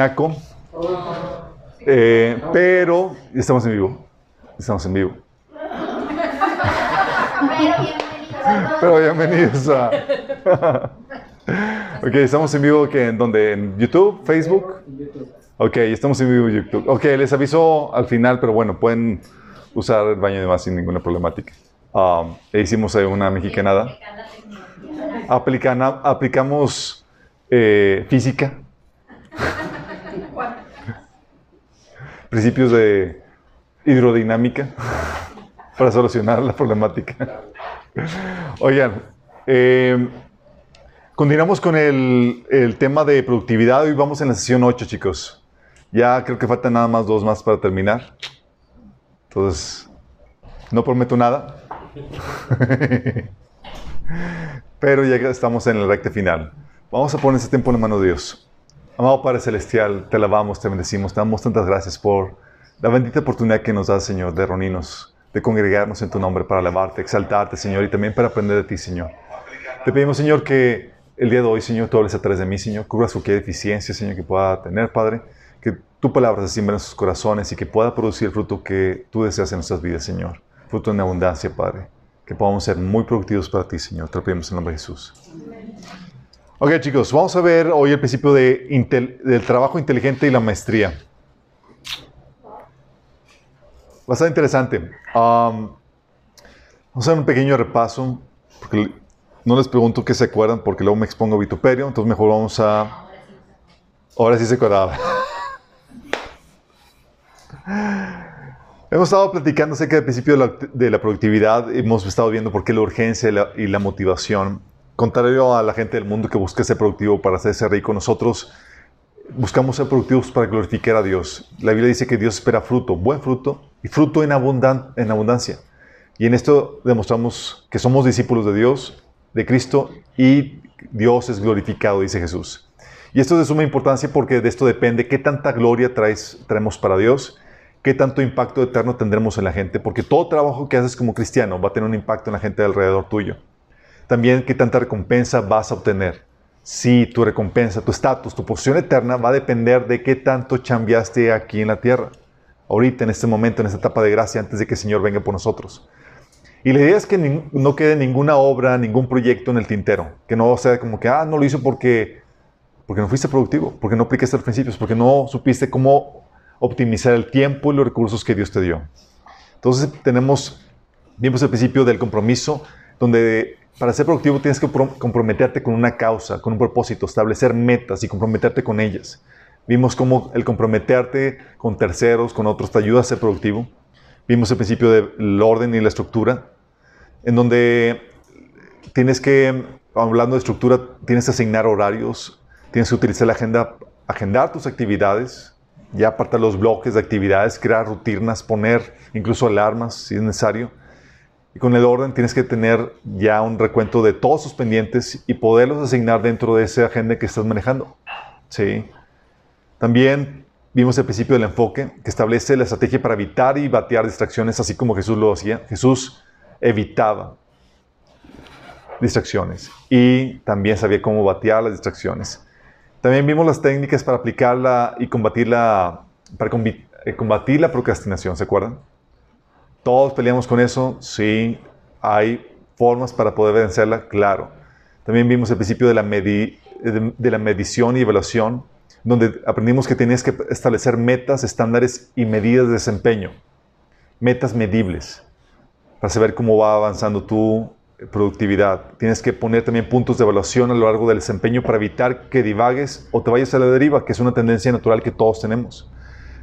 tinaco. Eh, pero estamos en vivo. Estamos en vivo. Pero bienvenidos a... ok, estamos en vivo que en donde en YouTube, Facebook. Ok, estamos en vivo en YouTube. Ok, les aviso al final, pero bueno, pueden usar el baño de más sin ninguna problemática. Um, e hicimos una mexicanada. Aplicana, aplicamos eh, física. Principios de hidrodinámica para solucionar la problemática. Oigan, eh, continuamos con el, el, tema de productividad. Hoy vamos en la sesión 8, chicos. Ya creo que faltan nada más dos más para terminar. Entonces, no prometo nada. Pero ya estamos en el recta final. Vamos a poner ese tiempo en la mano de Dios. Amado Padre Celestial, te alabamos, te bendecimos, te damos tantas gracias por la bendita oportunidad que nos da, Señor, de reunirnos, de congregarnos en tu nombre para alabarte, exaltarte, Señor, y también para aprender de ti, Señor. Te pedimos, Señor, que el día de hoy, Señor, tú hables a través de mí, Señor, cubras cualquier deficiencia, Señor, que pueda tener, Padre, que tu palabra se siembre en sus corazones y que pueda producir el fruto que tú deseas en nuestras vidas, Señor. Fruto en abundancia, Padre. Que podamos ser muy productivos para ti, Señor. Te lo pedimos en el nombre de Jesús. Ok, chicos, vamos a ver hoy el principio de del trabajo inteligente y la maestría. Bastante interesante. Um, vamos a hacer un pequeño repaso, porque no les pregunto qué se acuerdan, porque luego me expongo a vituperio, entonces mejor vamos a... Ahora sí se acordaba. Hemos estado platicando acerca del principio de la, productividad, hemos estado viendo por qué la urgencia y la motivación Contrario a la gente del mundo que busca ser productivo para hacerse rico, nosotros buscamos ser productivos para glorificar a Dios. La Biblia dice que Dios espera fruto, buen fruto y fruto en, abundan en abundancia. Y en esto demostramos que somos discípulos de Dios, de Cristo, y Dios es glorificado, dice Jesús. Y esto es de suma importancia porque de esto depende qué tanta gloria traes, traemos para Dios, qué tanto impacto eterno tendremos en la gente, porque todo trabajo que haces como cristiano va a tener un impacto en la gente alrededor tuyo. También qué tanta recompensa vas a obtener. Si tu recompensa, tu estatus, tu posición eterna va a depender de qué tanto chambeaste aquí en la tierra. Ahorita, en este momento, en esta etapa de gracia, antes de que el Señor venga por nosotros. Y la idea es que no quede ninguna obra, ningún proyecto en el tintero. Que no sea como que, ah, no lo hizo porque, porque no fuiste productivo, porque no aplicaste los principios, porque no supiste cómo optimizar el tiempo y los recursos que Dios te dio. Entonces tenemos, vimos el principio del compromiso, donde para ser productivo tienes que comprometerte con una causa, con un propósito, establecer metas y comprometerte con ellas. Vimos cómo el comprometerte con terceros, con otros, te ayuda a ser productivo. Vimos el principio del orden y la estructura, en donde tienes que, hablando de estructura, tienes que asignar horarios, tienes que utilizar la agenda, agendar tus actividades, ya apartar los bloques de actividades, crear rutinas, poner incluso alarmas si es necesario con el orden tienes que tener ya un recuento de todos sus pendientes y poderlos asignar dentro de esa agenda que estás manejando. ¿Sí? También vimos el principio del enfoque, que establece la estrategia para evitar y batear distracciones, así como Jesús lo hacía. Jesús evitaba distracciones y también sabía cómo batear las distracciones. También vimos las técnicas para aplicarla y combatirla, para eh, combatir la procrastinación, ¿se acuerdan? Todos peleamos con eso, sí. Hay formas para poder vencerla, claro. También vimos el principio de la, medición y evaluación, donde aprendimos que tenías que establecer metas, estándares y medidas de desempeño. Metas medibles para saber cómo va avanzando tu productividad. Tienes que poner también puntos de evaluación a lo largo del desempeño para evitar que divagues o te vayas a la deriva, que es una tendencia natural que todos tenemos.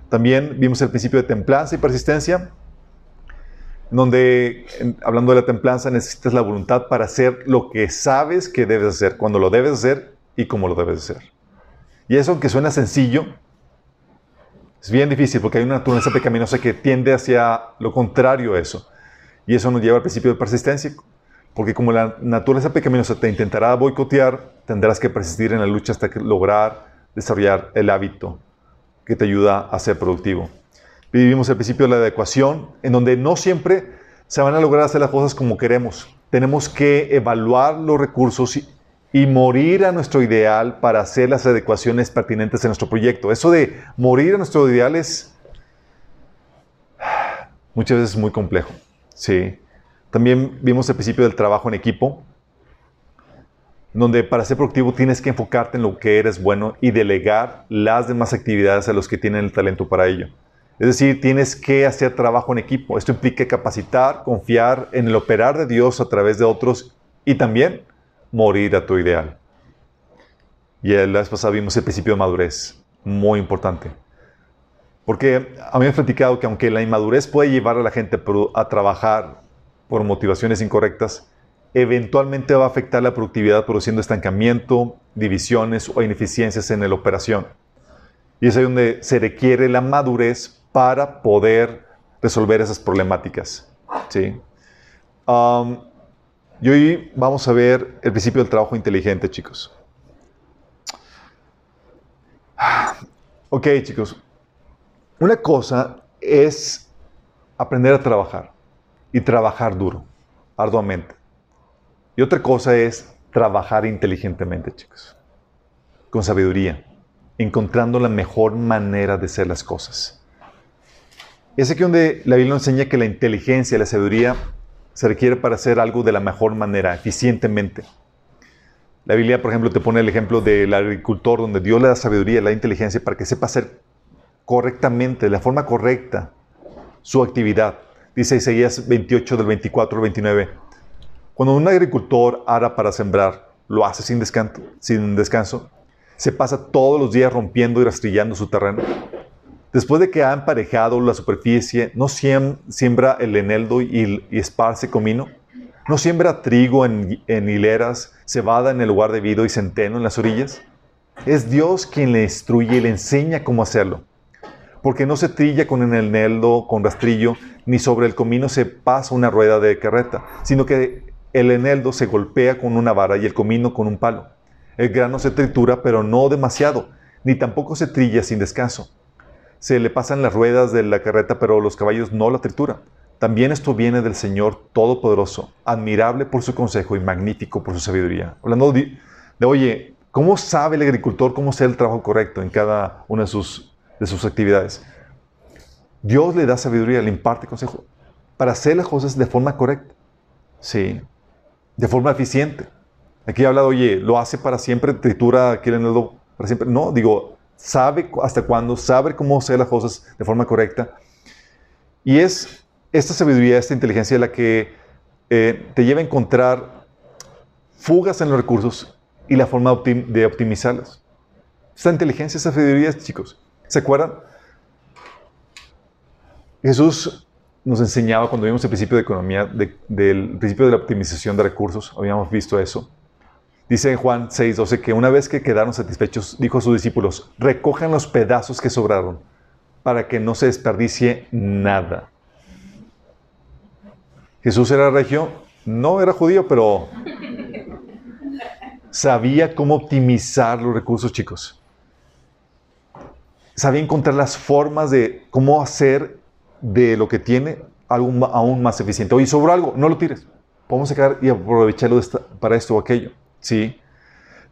También vimos el principio de templanza y persistencia, donde, hablando de la templanza, necesitas la voluntad para hacer lo que sabes que debes hacer, cuando lo debes hacer y cómo lo debes hacer. Y eso, aunque suena sencillo, es bien difícil porque hay una naturaleza pecaminosa que tiende hacia lo contrario a eso. Y eso nos lleva al principio de persistencia, porque como la naturaleza pecaminosa te intentará boicotear, tendrás que persistir en la lucha hasta lograr desarrollar el hábito que te ayuda a ser productivo. Vivimos el principio de la adecuación, en donde no siempre se van a lograr hacer las cosas como queremos. Tenemos que evaluar los recursos y morir a nuestro ideal para hacer las adecuaciones pertinentes en nuestro proyecto. Eso de morir a nuestro ideal es muchas veces muy complejo. Sí. También vimos el principio del trabajo en equipo, donde para ser productivo tienes que enfocarte en lo que eres bueno y delegar las demás actividades a los que tienen el talento para ello. Es decir, tienes que hacer trabajo en equipo. Esto implica capacitar, confiar en el operar de Dios a través de otros y también morir a tu ideal. Y la vez pasada vimos el principio de madurez, muy importante. Porque a mí me ha platicado que aunque la inmadurez puede llevar a la gente a trabajar por motivaciones incorrectas, eventualmente va a afectar la productividad produciendo estancamiento, divisiones o ineficiencias en la operación. Y es ahí donde se requiere la madurez para poder resolver esas problemáticas. ¿sí? y hoy vamos a ver el principio del trabajo inteligente, chicos. Ok, chicos. Una cosa es aprender a trabajar y trabajar duro, arduamente. Y otra cosa es trabajar inteligentemente, chicos. Con sabiduría, encontrando la mejor manera de hacer las cosas. Es aquí donde la Biblia enseña que la inteligencia la sabiduría se requiere para hacer algo de la mejor manera, eficientemente. La Biblia, por ejemplo, te pone el ejemplo del agricultor, donde Dios le da sabiduría la inteligencia para que sepa hacer correctamente, de la forma correcta, su actividad. Dice Isaías 28 del 24 al 29. Cuando un agricultor ara para sembrar, lo hace sin descanso, sin descanso, se pasa todos los días rompiendo y rastrillando su terreno. Después de que ha emparejado la superficie, no siembra el eneldo y, esparce comino, no siembra trigo en, hileras, cebada en el lugar debido y centeno en las orillas. Es Dios quien le instruye y le enseña cómo hacerlo. Porque no se trilla con el eneldo, con rastrillo, ni sobre el comino se pasa una rueda de carreta, sino que el eneldo se golpea con una vara y el comino con un palo. El grano se tritura, pero no demasiado, ni tampoco se trilla sin descanso se le pasan las ruedas de la carreta, pero los caballos no la trituran. También esto viene del Señor Todopoderoso, admirable por su consejo y magnífico por su sabiduría. Hablando de, oye, ¿cómo sabe el agricultor cómo hacer el trabajo correcto en cada una de sus, de sus actividades? Dios le da sabiduría, le imparte consejo para hacer las cosas de forma correcta. Sí, de forma eficiente. Aquí habla, oye, lo hace para siempre, tritura, quieren para siempre. No, digo, sabe hasta cuándo, sabe cómo hacer las cosas de forma correcta. Y es esta sabiduría, esta inteligencia la que eh, te lleva a encontrar fugas en los recursos y la forma de optimizarlas. Esta inteligencia, esta sabiduría, chicos. ¿Se acuerdan? Jesús nos enseñaba cuando vimos el principio de economía, del principio de la optimización de recursos, habíamos visto eso. Dice en Juan 6:12 que una vez que quedaron satisfechos, dijo a sus discípulos, recojan los pedazos que sobraron para que no se desperdicie nada. Jesús era regio, no era judío, pero sabía cómo optimizar los recursos, chicos. Sabía encontrar las formas de cómo hacer de lo que tiene algo aún más eficiente. Oye, sobró algo, no lo tires. Podemos sacar y aprovecharlo para esto o aquello. Sí.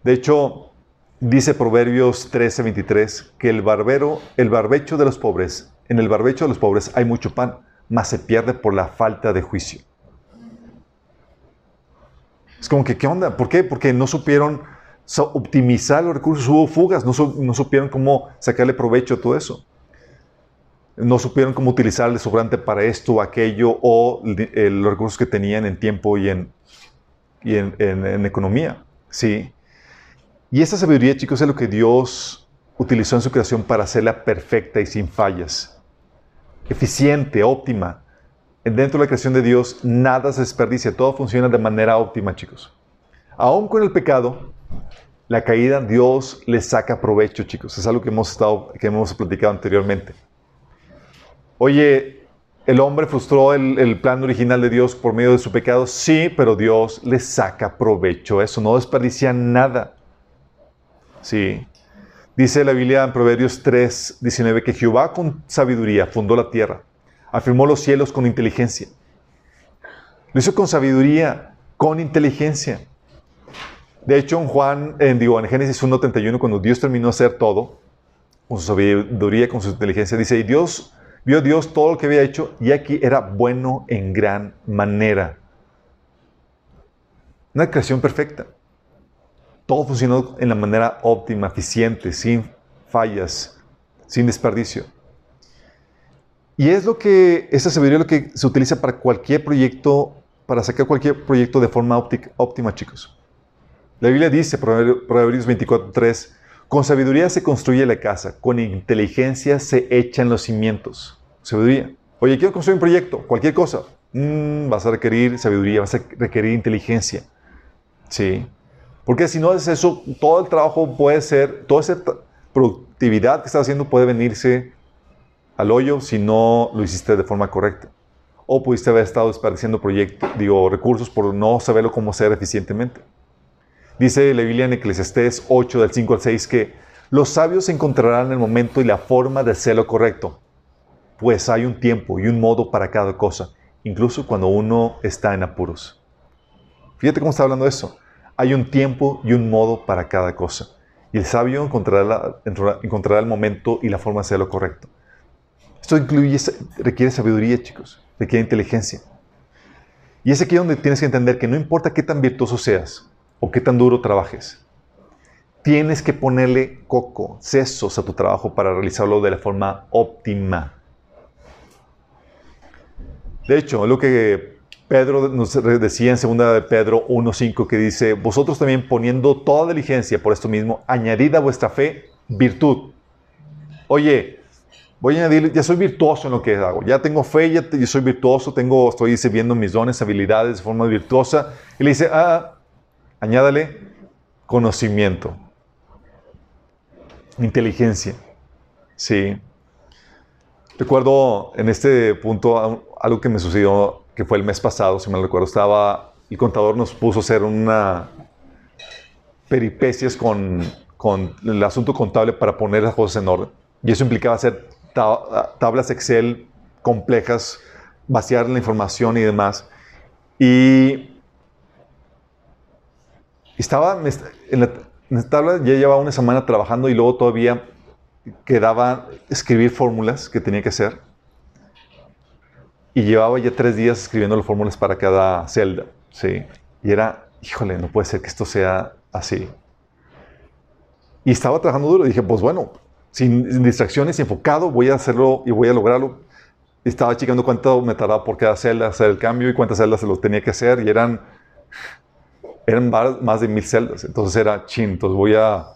De hecho, dice Proverbios 13:23 que el barbero, el barbecho de los pobres, en el barbecho de los pobres hay mucho pan, mas se pierde por la falta de juicio. Es como que, ¿qué onda? ¿Por qué? Porque no supieron optimizar los recursos, hubo fugas, no, supieron cómo sacarle provecho a todo eso. No supieron cómo utilizar el sobrante para esto o aquello o los recursos que tenían en tiempo y en, economía. ¿Sí? Y esta sabiduría, chicos, es lo que Dios utilizó en su creación para hacerla perfecta y sin fallas. Eficiente, óptima. Dentro de la creación de Dios, nada se desperdicia, todo funciona de manera óptima, chicos. Aún con el pecado, la caída, Dios le saca provecho, chicos. Es algo que hemos, estado, que hemos platicado anteriormente. Oye, ¿El hombre frustró el, plan original de Dios por medio de su pecado? Sí, pero Dios le saca provecho eso, no desperdicia nada. Sí. Dice la Biblia en Proverbios 3, 19 que Jehová con sabiduría fundó la tierra, afirmó los cielos con inteligencia. Lo hizo con sabiduría, con inteligencia. De hecho, en Juan, en, digo, en Génesis 1.31, cuando Dios terminó de hacer todo, con su sabiduría, con su inteligencia, dice, y Dios, vio Dios todo lo que había hecho, y aquí era bueno en gran manera. Una creación perfecta. Todo funcionó en la manera óptima, eficiente, sin fallas, sin desperdicio. Y es lo que, esa sabiduría lo que se utiliza para cualquier proyecto, para sacar cualquier proyecto de forma óptima, chicos. La Biblia dice, Proverbios 24.3, con sabiduría se construye la casa, con inteligencia se echan los cimientos. Sabiduría. Oye, quiero construir un proyecto, cualquier cosa. Mm, vas a requerir sabiduría, vas a requerir inteligencia. Sí. Porque si no haces eso, todo el trabajo puede ser, toda esa productividad que estás haciendo puede venirse al hoyo si no lo hiciste de forma correcta. O pudiste haber estado desperdiciando proyectos, digo, recursos por no saberlo cómo hacer eficientemente. Dice la Biblia en Eclesiastés 8, del 5 al 6, que los sabios encontrarán el momento y la forma de hacer lo correcto, pues hay un tiempo y un modo para cada cosa, incluso cuando uno está en apuros. Fíjate cómo está hablando eso. Hay un tiempo y un modo para cada cosa. Y el sabio encontrará, el momento y la forma de hacer lo correcto. Esto incluye, requiere sabiduría, chicos, requiere inteligencia. Y es aquí donde tienes que entender que no importa qué tan virtuoso seas o qué tan duro trabajes, tienes que ponerle coco, sesos a tu trabajo para realizarlo de la forma óptima. De hecho, lo que Pedro nos decía en 2 de Pedro 1.5 que dice, vosotros también poniendo toda diligencia por esto mismo, añadid a vuestra fe virtud. Oye, voy a añadir, ya soy virtuoso en lo que hago, ya tengo fe, ya, soy virtuoso, tengo, estoy viendo mis dones, habilidades de forma virtuosa. Y le dice, ah, añádale conocimiento, inteligencia. Sí. Recuerdo en este punto algo que me sucedió, que fue el mes pasado, si me recuerdo, estaba, el contador nos puso a hacer una peripecias con, con el asunto contable para poner las cosas en orden. Y eso implicaba hacer tablas Excel complejas, vaciar la información y demás. Y estaba en la, tabla, ya llevaba una semana trabajando y luego todavía quedaba escribir fórmulas que tenía que hacer. Y llevaba ya tres días escribiendo las fórmulas para cada celda. ¿sí? Y era, híjole, no puede ser que esto sea así. Y estaba trabajando duro. dije, pues bueno, sin, distracciones, enfocado, voy a hacerlo y voy a lograrlo. Estaba checando cuánto me tardaba por cada celda hacer el cambio y cuántas celdas se lo tenía que hacer y eran, eran más de mil celdas. Entonces era chin, entonces voy a,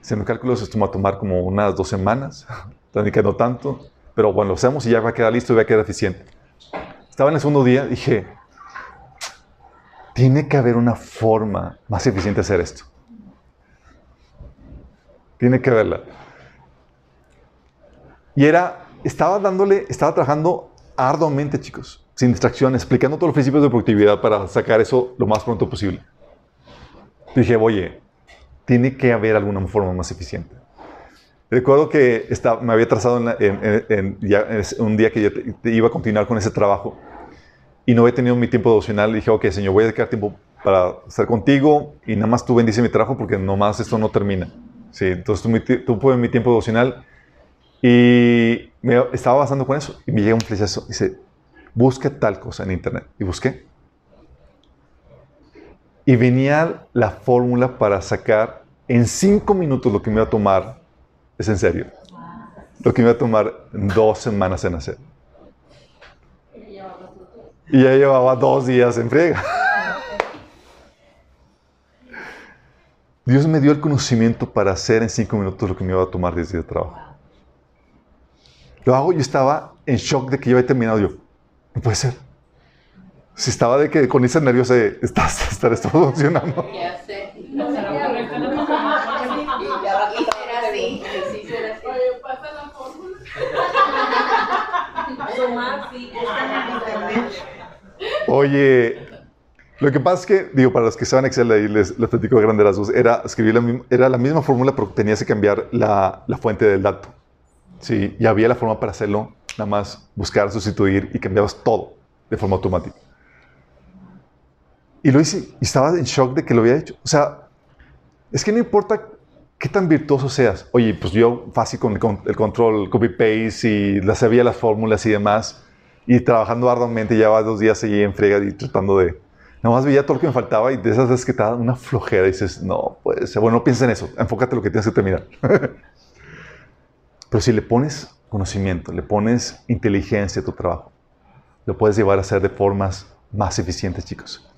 haciendo cálculos, esto me va a tomar como unas dos semanas, también que no tanto, pero bueno, lo hacemos y ya va a quedar listo y va a quedar eficiente. Estaba en el segundo día, dije, tiene que haber una forma más eficiente de hacer esto. Tiene que haberla. Y era, estaba dándole, estaba trabajando arduamente, chicos, sin distracciones, explicando todos los principios de productividad para sacar eso lo más pronto posible. Dije, oye, tiene que haber alguna forma más eficiente. Recuerdo que estaba, me había trazado un día que yo iba a continuar con ese trabajo y no había tenido mi tiempo devocional. Dije, ok, Señor, voy a dedicar tiempo para estar contigo y nada más tú bendice mi trabajo porque nomás esto no termina. Sí, entonces tú, tú puedes mi tiempo devocional y me estaba basando con eso. Y me llega un flechazo. Dice, busca tal cosa en internet. Y busqué. Y venía la fórmula para sacar en cinco minutos lo que me iba a tomar. Es en serio. Lo que me iba a tomar dos semanas en hacer. Y ya llevaba dos días en friega. Dios me dio el conocimiento para hacer en cinco minutos lo que me iba a tomar 10 días de trabajo. Lo hago, yo estaba en shock de que yo había terminado. Yo, no puede ser. Si estaba de que con ese nervioso de, ¿estás, estar esto funcionando? Ya sé. Oye, lo que pasa es que, digo, para los que saben Excel, ahí les, les platico de grandes rasgos, era escribir la, era la misma fórmula, pero tenías que cambiar la, la fuente del dato. Sí, y había la forma para hacerlo, nada más buscar, sustituir y cambiabas todo de forma automática. Y lo hice y estaba en shock de que lo había hecho. O sea, Es que no importa qué tan virtuoso seas. Oye, pues yo fácil con el, control, copy-paste y la sabía las fórmulas y demás. Y trabajando arduamente, ya dos días allí en frega y tratando de... Nada más veía todo lo que me faltaba y de esas veces que te da una flojera y dices, no, pues, bueno, no pienses en eso, enfócate en lo que tienes que terminar. Pero si le pones conocimiento, le pones inteligencia a tu trabajo, lo puedes llevar a hacer de formas más eficientes, chicos.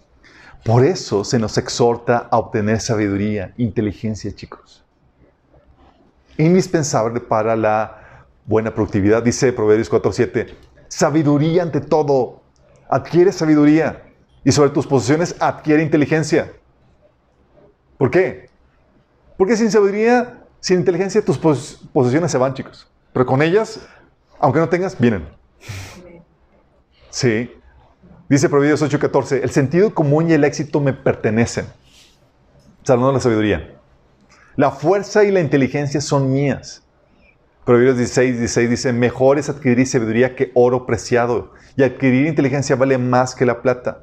Por eso se nos exhorta a obtener sabiduría, inteligencia, chicos. Indispensable para la buena productividad. Dice Proverbios 4.7, sabiduría ante todo. Adquiere sabiduría. Y sobre tus posesiones adquiere inteligencia. ¿Por qué? Porque sin sabiduría, sin inteligencia, tus posesiones se van, chicos. Pero con ellas, aunque no tengas, vienen. Sí. Dice Proverbios 8:14, el sentido común y el éxito me pertenecen. Saludando la sabiduría. La fuerza y la inteligencia son mías. Proverbios 16, 16 dice, mejor es adquirir sabiduría que oro preciado. Y adquirir inteligencia vale más que la plata.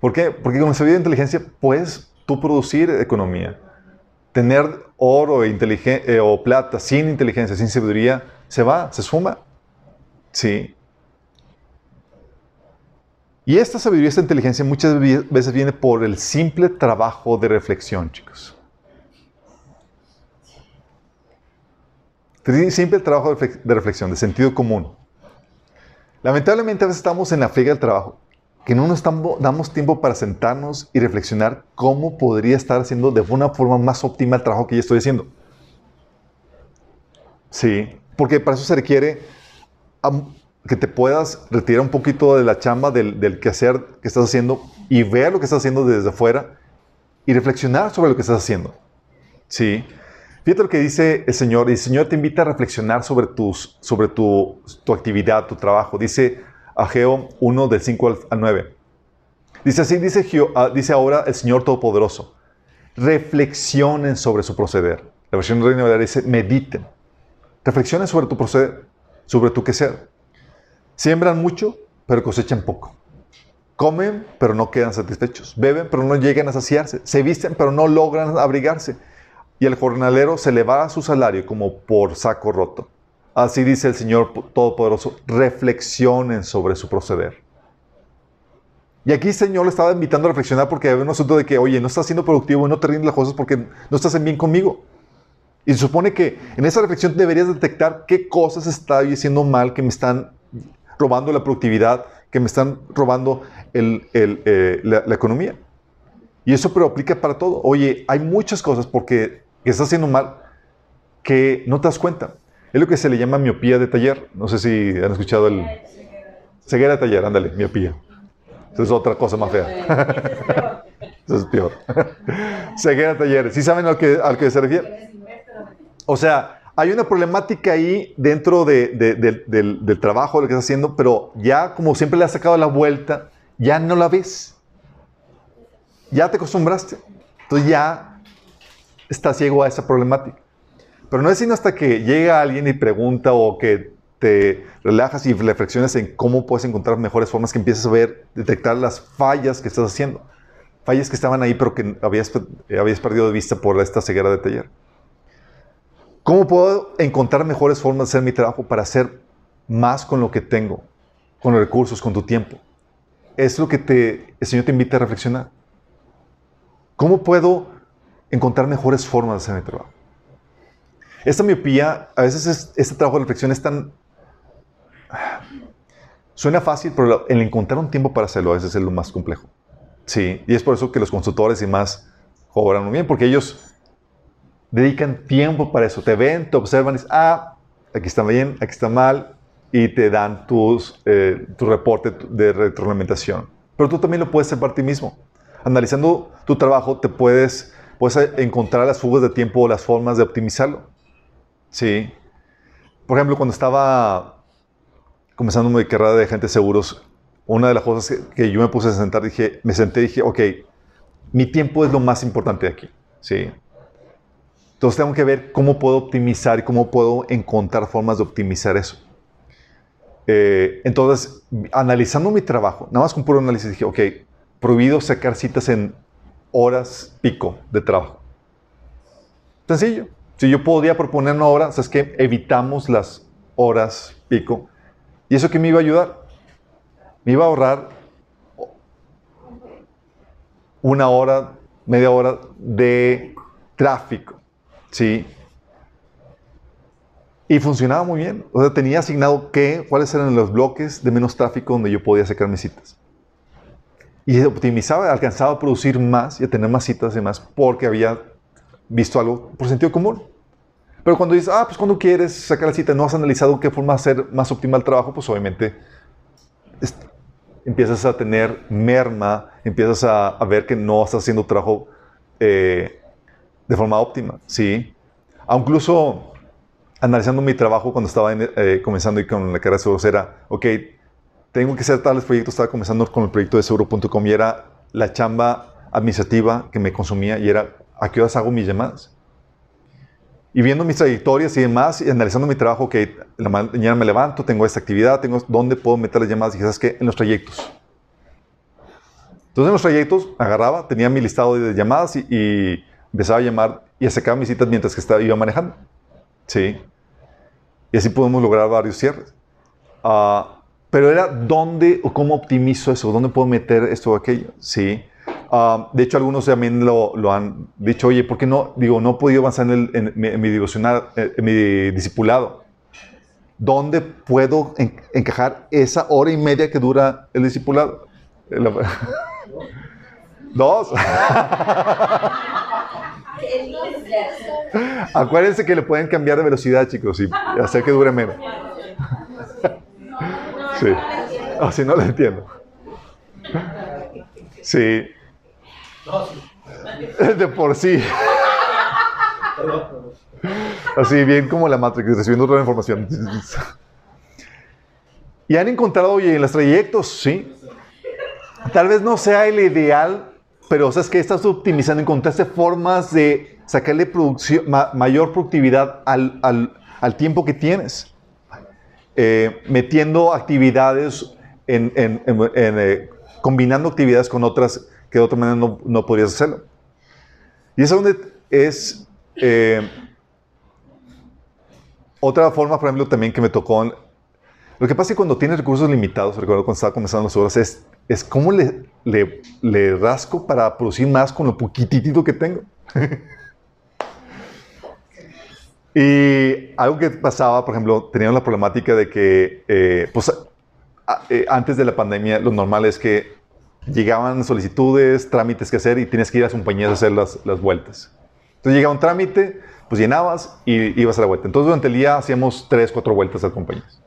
¿Por qué? Porque con sabiduría e inteligencia puedes tú producir economía. Tener oro e eh, o plata sin inteligencia, sin sabiduría, se va, se suma. Sí. Y esta sabiduría, esta inteligencia muchas veces viene por el simple trabajo de reflexión, chicos. Simple trabajo de reflexión, de sentido común. Lamentablemente a veces estamos en la friega del trabajo, que no nos damos tiempo para sentarnos y reflexionar cómo podría estar haciendo de una forma más óptima el trabajo que ya estoy haciendo. Sí, porque para eso se requiere que te puedas retirar un poquito de la chamba del, del quehacer que estás haciendo y ver lo que estás haciendo desde afuera y reflexionar sobre lo que estás haciendo. Sí. Fíjate lo que dice el Señor. El Señor te invita a reflexionar sobre, tus, sobre tu, tu actividad, tu trabajo. Dice Ageo 1 del 5 al, 9. Dice así, dice, ah, dice ahora el Señor Todopoderoso. Reflexionen sobre su proceder. La versión de Reina dice, mediten. Reflexionen sobre tu proceder, sobre tu quehacer. Siembran mucho, pero cosechan poco. Comen, pero no quedan satisfechos. Beben, pero no llegan a saciarse. Se visten, pero no logran abrigarse. Y el jornalero se le va a su salario como por saco roto. Así dice el Señor Todopoderoso. Reflexionen sobre su proceder. Y aquí el Señor le estaba invitando a reflexionar porque había un asunto de que, oye, no estás siendo productivo y no te rindes las cosas porque no estás en bien conmigo. Y se supone que en esa reflexión deberías detectar qué cosas está haciendo mal que me están robando la productividad, que me están robando eh, la, economía. Y eso pero aplica para todo. Oye, hay muchas cosas porque que estás haciendo mal que no te das cuenta. Es lo que se le llama miopía de taller. No sé si han escuchado el... Ceguera de taller, ándale, miopía. Eso es otra cosa más fea. Eso es peor. Ceguera de taller. ¿Sí saben al que, al que se refiere? O sea, hay una problemática ahí dentro del, trabajo, lo que estás haciendo, pero ya como siempre le has sacado la vuelta, ya no la ves. Ya te acostumbraste. Entonces ya estás ciego a esa problemática. Pero no es sino hasta que llega alguien y pregunta o que te relajas y reflexiones en cómo puedes encontrar mejores formas que empiezas a ver, detectar las fallas que estás haciendo. Fallas que estaban ahí pero que habías, habías perdido de vista por esta ceguera de taller. ¿Cómo puedo encontrar mejores formas de hacer mi trabajo para hacer más con lo que tengo, con los recursos, con tu tiempo? Es lo que te, el Señor te invita a reflexionar. ¿Cómo puedo encontrar mejores formas de hacer mi trabajo? Esta miopía, a veces este trabajo de reflexión es tan... Suena fácil, pero el encontrar un tiempo para hacerlo a veces es lo más complejo. Sí, y es por eso que los consultores y más cobran muy bien, porque ellos dedican tiempo para eso. Te ven, te observan y dicen, ah, aquí está bien, aquí está mal, y te dan tus, eh, tu reporte de retroalimentación. Pero tú también lo puedes hacer para ti mismo. Analizando tu trabajo, te puedes, puedes encontrar las fugas de tiempo o las formas de optimizarlo. Sí. Por ejemplo, cuando estaba comenzando mi carrera de agente de seguros, una de las cosas que, yo me puse a sentar, dije, me senté y dije, ok, mi tiempo es lo más importante aquí. Sí. Entonces tengo que ver cómo puedo optimizar y cómo puedo encontrar formas de optimizar eso. Eh, entonces, analizando mi trabajo, nada más con puro análisis dije, ok, prohibido sacar citas en horas pico de trabajo. Sencillo. Si yo podía proponer una hora, es que evitamos las horas pico. ¿Y eso qué me iba a ayudar? Me iba a ahorrar una hora, media hora de tráfico. ¿Sí? Y funcionaba muy bien. O sea, tenía asignado qué, cuáles eran los bloques de menos tráfico donde yo podía sacar mis citas. Y optimizaba, alcanzaba a producir más y a tener más citas y más porque había visto algo por sentido común. Pero cuando dices, ah, pues cuando quieres sacar la cita, no has analizado qué forma hacer más óptima el trabajo, pues obviamente empiezas a tener merma, empiezas a, ver que no estás haciendo trabajo eh, de forma óptima, ¿sí? O incluso analizando mi trabajo cuando estaba eh, comenzando y con la carrera de seguros era, ok, tengo que hacer tales proyectos, estaba comenzando con el proyecto de seguro.com y era la chamba administrativa que me consumía y era, ¿a qué horas hago mis llamadas? Y viendo mis trayectorias y demás, y analizando mi trabajo, que la mañana me levanto, tengo esta actividad, tengo dónde puedo meter las llamadas, y ¿sabes qué? En los trayectos. Entonces en los trayectos agarraba, tenía mi listado de llamadas y, empezaba a llamar y a sacar mis citas mientras que estaba, iba manejando. Sí. Y así podemos lograr varios cierres. Ah, pero era dónde o cómo optimizo eso, dónde puedo meter esto o aquello. Sí. Ah, de hecho, algunos también lo, lo, han dicho, oye, ¿por qué no? Digo, no he podido avanzar en, el, en, mi, devocional, eh, en mi discipulado. ¿Dónde puedo encajar esa hora y media que dura el discipulado? Dos. Acuérdense que le pueden cambiar de velocidad, chicos, y hacer que dure menos. Sí. Así no lo entiendo. Sí. De por sí. Así, bien como la Matrix, recibiendo toda la información. Y han encontrado, oye, en los trayectos, sí. Tal vez no sea el ideal, pero sabes que estás optimizando, encontraste formas de sacarle producción, mayor productividad al, al, tiempo que tienes. Eh, metiendo actividades, en, en, eh, combinando actividades con otras que de otra manera no, no podrías hacerlo. Y es donde es eh, otra forma, por ejemplo, también que me tocó. Lo que pasa es que cuando tienes recursos limitados, recuerdo cuando estaba comenzando las obras, es, es cómo le, le, le rasco para producir más con lo poquitito que tengo. y algo que pasaba, por ejemplo, teníamos la problemática de que, eh, pues, eh, antes de la pandemia, lo normal es que llegaban solicitudes, trámites que hacer y tienes que ir a las compañías a hacer las, las vueltas. Entonces llegaba un trámite, pues llenabas y ibas a la vuelta. Entonces durante el día hacíamos tres, cuatro vueltas a las compañías.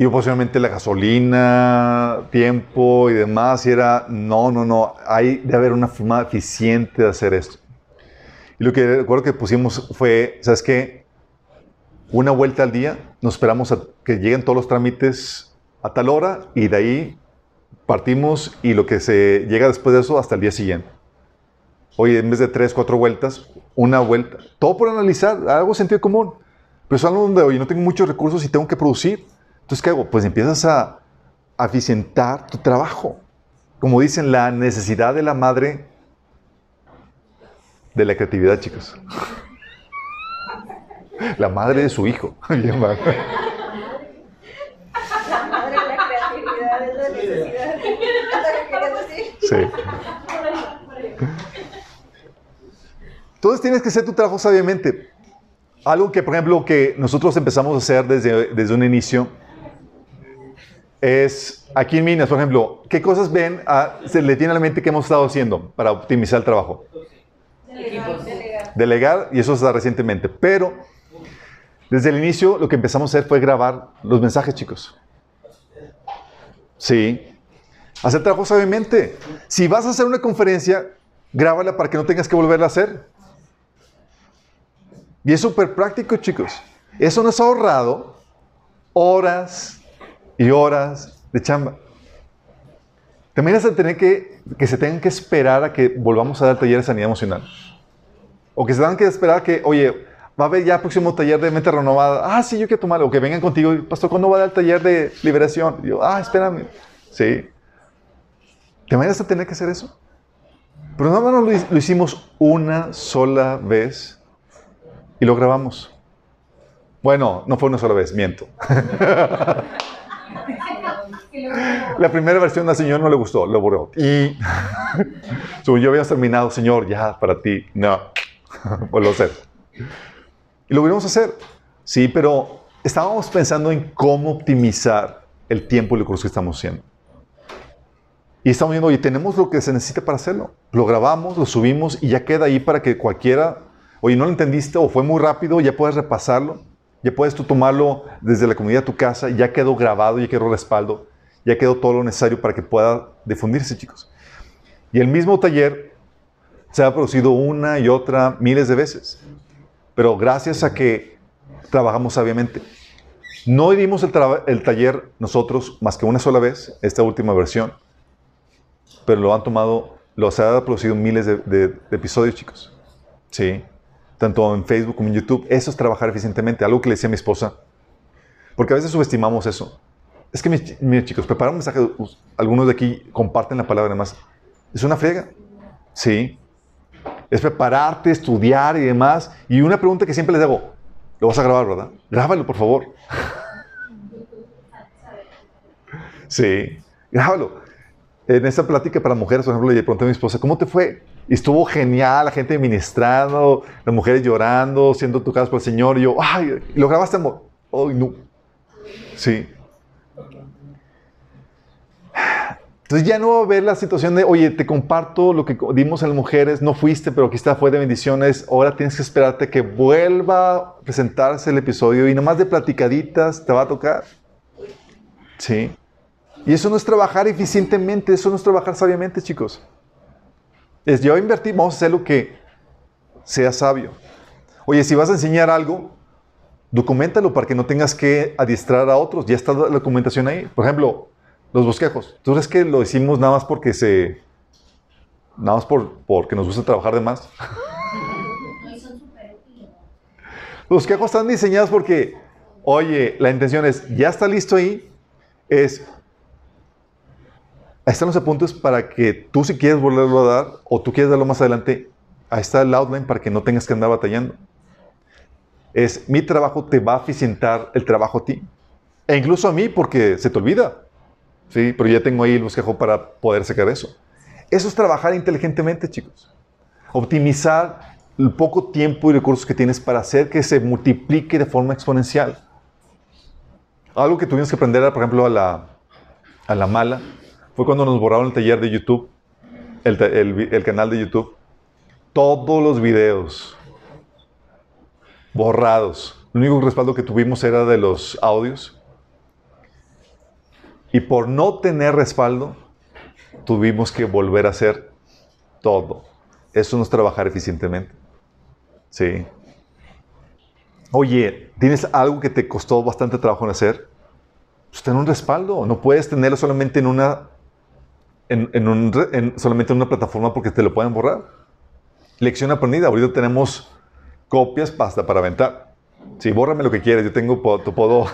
Y posiblemente la gasolina, tiempo y demás, y era, no, no, no, hay de haber una forma eficiente de hacer esto. Y lo que recuerdo que pusimos fue, ¿sabes qué? Una vuelta al día, nos esperamos a que lleguen todos los trámites a tal hora y de ahí partimos y lo que se llega después de eso hasta el día siguiente. Oye, en vez de tres, cuatro vueltas, una vuelta. Todo por analizar, algo sentido común. Pero es algo donde, oye, no tengo muchos recursos y tengo que producir. Entonces, ¿qué hago? Pues empiezas a eficientar tu trabajo. Como dicen, la necesidad de la madre de la creatividad, chicos. La madre de su hijo. Bien, Sí. Entonces tienes que hacer tu trabajo sabiamente. Algo que, por ejemplo, que nosotros empezamos a hacer desde, desde un inicio es, aquí en Minas, por ejemplo, ¿qué cosas ven, a, se le tiene a la mente que hemos estado haciendo para optimizar el trabajo? Delegar. Delegar, y eso está recientemente. Pero, desde el inicio, lo que empezamos a hacer fue grabar los mensajes, chicos. Sí. Hacer trabajo sabiamente. Si vas a hacer una conferencia, grábala para que no tengas que volverla a hacer. Y es súper práctico, chicos. Eso nos ha ahorrado horas y horas de chamba. También es tener que, que se tengan que esperar a que volvamos a dar taller de sanidad emocional. O que se tengan que esperar a que, oye, va a haber ya próximo taller de mente renovada. Ah, sí, yo quiero tomarlo. O que vengan contigo, pastor, ¿cuándo va a dar el taller de liberación? Y yo, ah, espérame. Sí. ¿Te imaginas a tener que hacer eso? Pero nada más lo, lo hicimos una sola vez y lo grabamos. Bueno, no fue una sola vez, miento. La primera versión al Señor no le gustó, lo borró. Y yo había terminado, Señor, ya para ti. No, vuelvo a hacer. Y lo volvimos a hacer. Sí, pero estábamos pensando en cómo optimizar el tiempo y el curso que estamos haciendo. Y estamos viendo, oye, tenemos lo que se necesita para hacerlo. Lo grabamos, lo subimos y ya queda ahí para que cualquiera, oye, no lo entendiste o fue muy rápido, ya puedes repasarlo, ya puedes tú tomarlo desde la comunidad de tu casa, ya quedó grabado, ya quedó respaldo, ya quedó todo lo necesario para que pueda difundirse, chicos. Y el mismo taller se ha producido una y otra miles de veces, pero gracias a que trabajamos sabiamente. No dimos el, taller nosotros más que una sola vez, esta última versión pero lo han tomado, lo se ha producido miles de, episodios, chicos. Sí. Tanto en Facebook como en YouTube. Eso es trabajar eficientemente. Algo que le decía a mi esposa. Porque a veces subestimamos eso. Es que, miren, chicos, preparar un mensaje. Algunos de aquí comparten la palabra además. Es una friega. Sí. Es prepararte, estudiar y demás. Y una pregunta que siempre les hago. Lo vas a grabar, ¿verdad? Grábalo, por favor. Sí. Grábalo en esa plática para mujeres, por ejemplo, le pregunté a mi esposa, ¿cómo te fue? Estuvo genial, la gente ministrando, las mujeres llorando, siendo tocadas por el Señor. Y yo, ay, lo. Ay, no. Sí. Entonces ya no va a haber la situación de, oye, te comparto lo que dimos a las mujeres, no fuiste, pero aquí está, fue de bendiciones, ahora tienes que esperarte que vuelva a presentarse el episodio y nomás de platicaditas te va a tocar. Sí. Y eso no es trabajar eficientemente, eso no es trabajar sabiamente, chicos. Es yo invertir, vamos a hacer lo que sea sabio. Oye, si vas a enseñar algo, documentalo para que no tengas que adiestrar a otros. Ya está la documentación ahí. Por ejemplo, los bosquejos. ¿Tú crees que lo hicimos nada más porque se. nada más por, porque nos gusta trabajar de más? Los bosquejos están diseñados porque, oye, la intención es, ya está listo ahí, es Ahí están los apuntes para que tú si quieres volverlo a dar o tú quieres darlo más adelante, ahí está el outline para que no tengas que andar batallando. Es mi trabajo te va a eficientar el trabajo a ti. E incluso a mí porque se te olvida. Sí, pero ya tengo ahí el bosquejo para poder sacar eso. Eso es trabajar inteligentemente, chicos. Optimizar el poco tiempo y recursos que tienes para hacer que se multiplique de forma exponencial. Algo que tuvimos que aprender, por ejemplo, a la, a la mala, fue cuando nos borraron el taller de YouTube, el, canal de YouTube. Todos los videos borrados. El único respaldo que tuvimos era de los audios. Y por no tener respaldo, tuvimos que volver a hacer todo. Eso no es trabajar eficientemente. Sí. Oye, ¿tienes algo que te costó bastante trabajo en hacer? Pues ten un respaldo. No puedes tenerlo solamente en una en, un, solamente en una plataforma porque te lo pueden borrar. Lección aprendida. Ahorita tenemos copias hasta para aventar. Sí, bórrame lo que quieras. Yo tengo, tu puedo.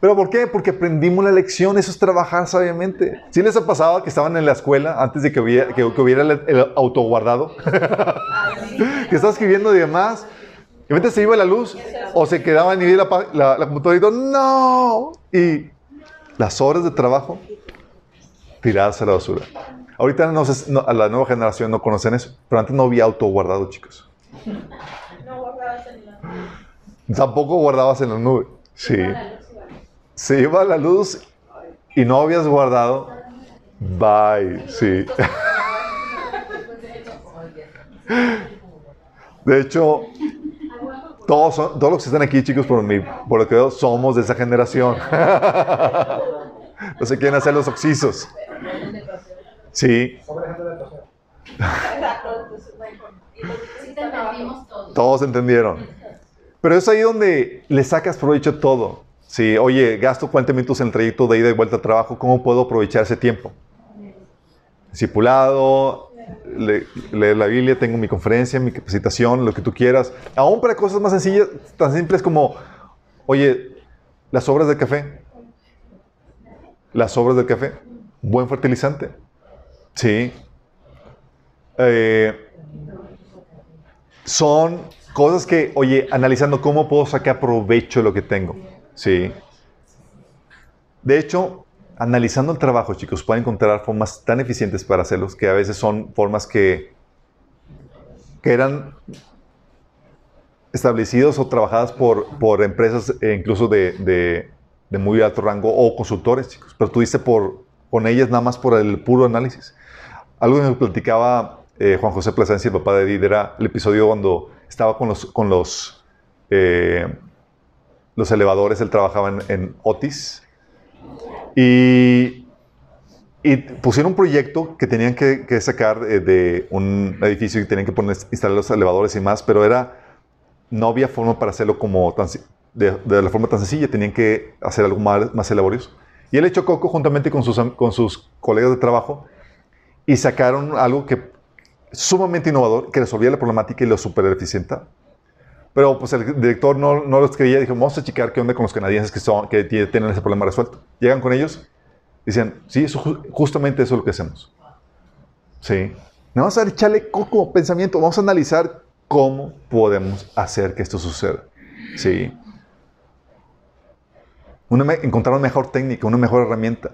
¿Pero por qué? Porque aprendimos la lección. Eso es trabajar sabiamente. ¿Sí les ha pasado que estaban en la escuela antes de que hubiera, que, hubiera el, autoguardado? que estaba escribiendo y demás. Y repente se iba la luz o se quedaba en la, la, la computadora y todo, ¡no! Y las horas de trabajo tiradas a la basura. Ahorita no, a la nueva generación no conocen eso, pero antes no había auto guardado, chicos. No guardabas en la nube. Tampoco guardabas en la nube. Sí. Se iba la luz y no habías guardado. Bye. Sí. De hecho, todos, todos los que están aquí, chicos, por, mi, por lo que veo, somos de esa generación. no se quieren hacer los oxisos. Sí. Todos entendieron. Pero es ahí donde le sacas provecho todo. Si, oye, gasto 40 minutos en el trayecto de ida y vuelta al trabajo, ¿cómo puedo aprovechar ese tiempo? Discipulado, leer la Biblia, tengo mi conferencia, mi capacitación, lo que tú quieras. Aún para cosas más sencillas, tan simples como, oye, las obras de café. las sobras del café. Buen fertilizante. Sí. Eh, son cosas que, oye, analizando cómo puedo sacar provecho de lo que tengo. Sí. De hecho, analizando el trabajo, chicos, pueden encontrar formas tan eficientes para hacerlos que a veces son formas que, que eran establecidos o trabajadas por, por empresas eh, incluso de, de, muy alto rango o consultores, chicos. Pero dices por, con ellas nada más por el puro análisis. Algo que me platicaba eh, Juan José Plasencia, el papá de Edith, era el episodio cuando estaba con los, con los, eh, los elevadores, él trabajaba en Otis. Y, pusieron un proyecto que tenían que, sacar de, un edificio y tenían que poner, instalar los elevadores y más, pero era no había forma para hacerlo como de, la forma tan sencilla, tenían que hacer algo más, más. Y él echó coco juntamente con sus, con sus colegas de trabajo y sacaron algo que sumamente innovador, que resolvía la problemática y lo super eficiente. Pero pues el director no, no los creía, dijo, vamos a checar qué onda con los canadienses que, son, que tienen ese problema resuelto. Llegan con ellos, dicen, sí, eso, justamente eso es lo que hacemos. Sí. No vamos a echarle coco pensamiento, vamos a analizar ¿Cómo podemos hacer que esto suceda? Sí. Una, encontrar una mejor técnica, una mejor herramienta.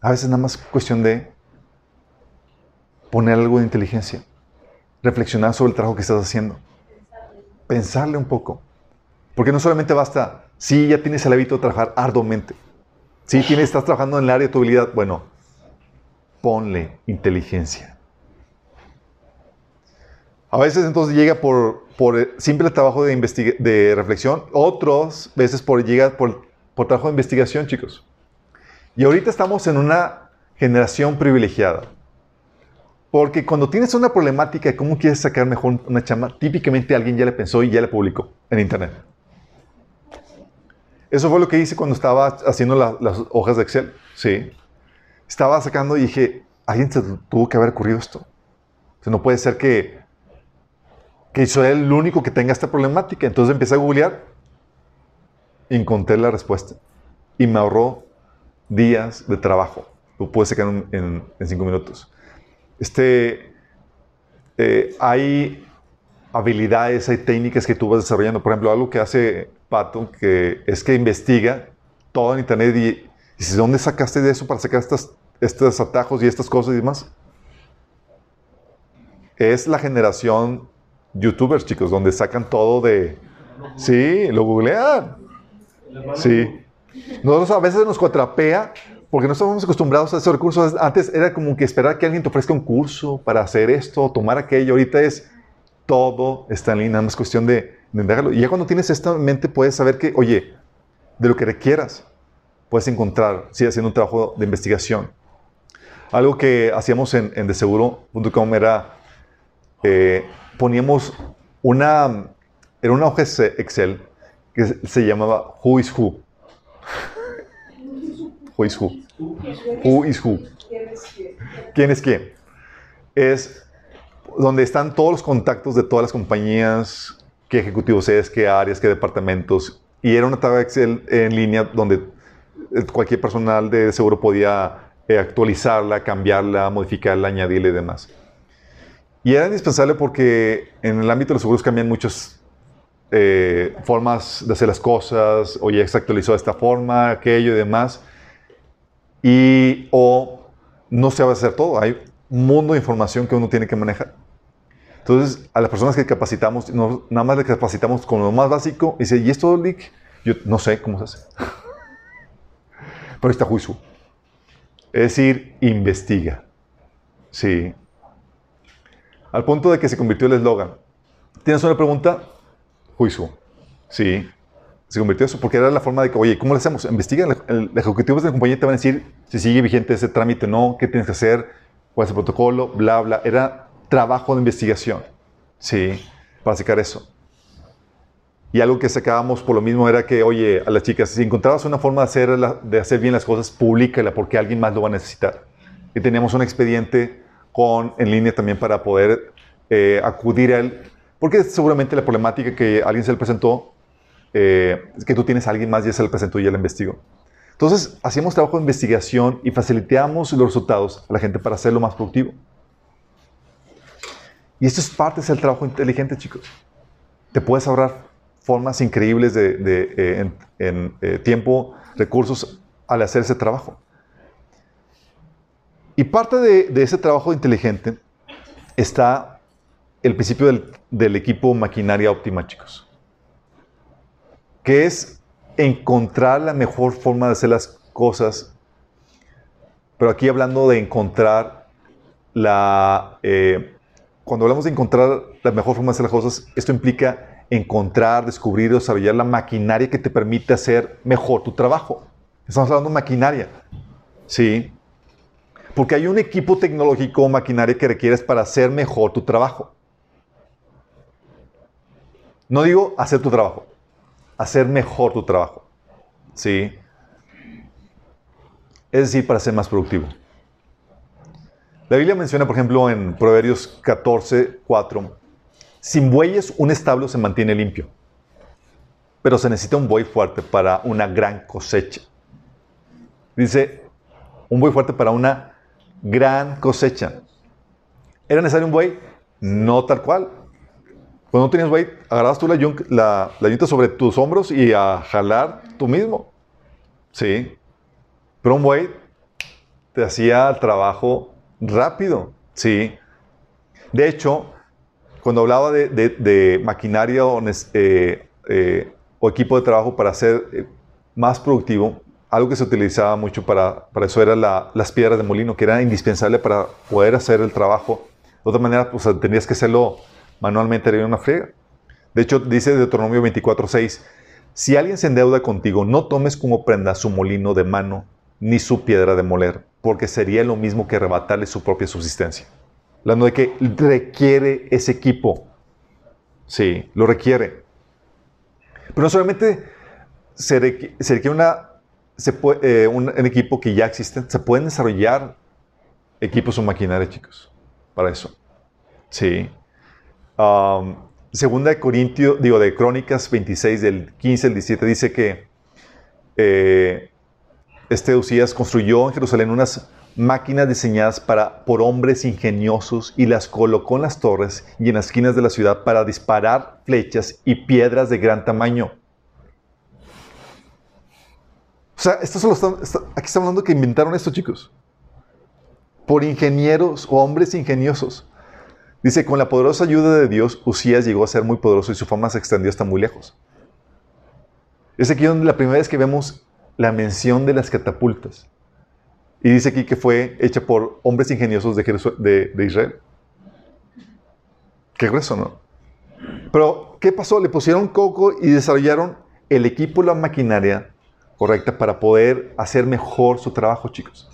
A veces nada más cuestión de poner algo de inteligencia, reflexionar sobre el trabajo que estás haciendo, pensarle un poco. Porque no solamente basta, si ya tienes el hábito de trabajar arduamente, si tienes, estás trabajando en el área de tu habilidad, bueno, ponle inteligencia. A veces entonces llega por, por simple trabajo de, de reflexión, otras veces por, llega por, por trabajo de investigación, chicos. Y ahorita estamos en una generación privilegiada. Porque cuando tienes una problemática cómo quieres sacar mejor una chamba, típicamente alguien ya le pensó y ya le publicó en Internet. Eso fue lo que hice cuando estaba haciendo las hojas de Excel. Sí. Estaba sacando y dije, alguien se tuvo que haber ocurrido esto. O sea, no puede ser que que soy el único que tenga esta problemática. Entonces empecé a googlear y encontré la respuesta. Y me ahorró días de trabajo. Lo pude sacar en, cinco minutos. Este, eh, hay habilidades, hay técnicas que tú vas desarrollando. Por ejemplo, algo que hace Pato, que es que investiga todo en Internet y, ¿dónde sacaste de eso para sacar estas, estos atajos y estas cosas y demás? Es la generación youtubers, chicos, donde sacan todo de... Sí, lo googlean. Sí. Nosotros a veces nos cuatrapea porque no estamos acostumbrados a esos recursos. Antes era como que esperar que alguien te ofrezca un curso para hacer esto, tomar aquello. Ahorita es todo está en línea, no es cuestión de, de Y ya cuando tienes esto en mente, puedes saber que, oye, de lo que requieras, puedes encontrar, sí, haciendo un trabajo de investigación. Algo que hacíamos en, en deseguro.com era eh, poníamos una, era una hoja Excel que se llamaba Who is Who. Who is Who. Who is Who. ¿Quién es quién? Es donde están todos los contactos de todas las compañías, qué ejecutivos es, qué áreas, qué departamentos. Y era una tabla Excel en línea donde cualquier personal de seguro podía eh, actualizarla, cambiarla, modificarla, añadirle y demás. Y era indispensable porque en el ámbito de los seguros cambian muchas eh, formas de hacer las cosas, o ya se actualizó de esta forma, aquello y demás. Y o no se va a hacer todo, hay un mundo de información que uno tiene que manejar. Entonces, a las personas que capacitamos, nada más le capacitamos con lo más básico, y dice, ¿y esto, Lick? Yo no sé cómo se hace. Pero está juicio. Es decir, investiga. Sí, al punto de que se convirtió el eslogan. ¿Tienes una pregunta? Juicio. Sí. Se convirtió eso porque era la forma de que, oye, ¿cómo le hacemos? Investiga. Los ejecutivos de la compañía te van a decir si sigue vigente ese trámite o no, qué tienes que hacer, cuál es el protocolo, bla, bla. Era trabajo de investigación. Sí, para sacar eso. Y algo que sacábamos por lo mismo era que, oye, a las chicas, si encontrabas una forma de hacer, de hacer bien las cosas, públicala porque alguien más lo va a necesitar. Y teníamos un expediente con, en línea también para poder eh, acudir a él, porque seguramente la problemática que alguien se le presentó, eh, que tú tienes a alguien más y se le presentó y ya la investigó. Entonces, hacíamos trabajo de investigación y facilitábamos los resultados a la gente para hacerlo más productivo. Y esto es parte del trabajo inteligente, chicos. Te puedes ahorrar formas increíbles de, eh, en, eh, tiempo, recursos al hacer ese trabajo. Y parte de, ese trabajo inteligente está el principio del, del equipo maquinaria óptima, chicos. Que es encontrar la mejor forma de hacer las cosas, pero aquí hablando de encontrar la... Eh, cuando hablamos de encontrar la mejor forma de hacer las cosas, esto implica encontrar, descubrir, desarrollar la maquinaria que te permite hacer mejor tu trabajo. Estamos hablando de maquinaria. ¿Sí? Porque hay un equipo tecnológico o maquinaria que requieres para hacer mejor tu trabajo. No digo hacer tu trabajo, hacer mejor tu trabajo. ¿Sí? Es decir, para ser más productivo. La Biblia menciona, por ejemplo, en Proverbios 14, 4, sin bueyes un establo se mantiene limpio, pero se necesita un buey fuerte para una gran cosecha. Dice, un buey fuerte para una gran cosecha. ¿Era necesario un buey? No tal cual. Cuando no tenías buey, agarrabas tú la, yunta sobre tus hombros y a jalar tú mismo. Sí. Pero un buey te hacía el trabajo rápido. Sí. De hecho, cuando hablaba de, maquinaria eh, eh, o, equipo de trabajo para ser eh, más productivo, algo que se utilizaba mucho para, para eso eran las piedras de molino, que era indispensable para poder hacer el trabajo. De otra manera, pues tendrías que hacerlo manualmente haría una friega. De hecho, dice Deuteronomio 24:6, si alguien se endeuda contigo, no tomes como prenda su molino de mano ni su piedra de moler, porque sería lo mismo que arrebatarle su propia subsistencia. Hablando de que requiere ese equipo. Sí, lo requiere. Pero no solamente se requiere, una, se puede, eh, un, equipo que ya existe, se pueden desarrollar equipos o maquinaria, chicos, para eso. Sí segunda de Corintios, digo, de Crónicas 26, del 15 al 17, dice que eh, este Usías construyó en Jerusalén unas máquinas diseñadas para, por hombres ingeniosos y las colocó en las torres y en las esquinas de la ciudad para disparar flechas y piedras de gran tamaño. O sea, esto solo aquí estamos hablando que inventaron esto, chicos. Por ingenieros o hombres ingeniosos. Dice, con la poderosa ayuda de Dios, Usías llegó a ser muy poderoso y su fama se extendió hasta muy lejos. Es aquí donde la primera vez que vemos la mención de las catapultas. Y dice aquí que fue hecha por hombres ingeniosos de, de, Israel. Qué grueso, ¿no? Pero, ¿qué pasó? Le pusieron coco y desarrollaron el equipo, la maquinaria correcta para poder hacer mejor su trabajo, chicos.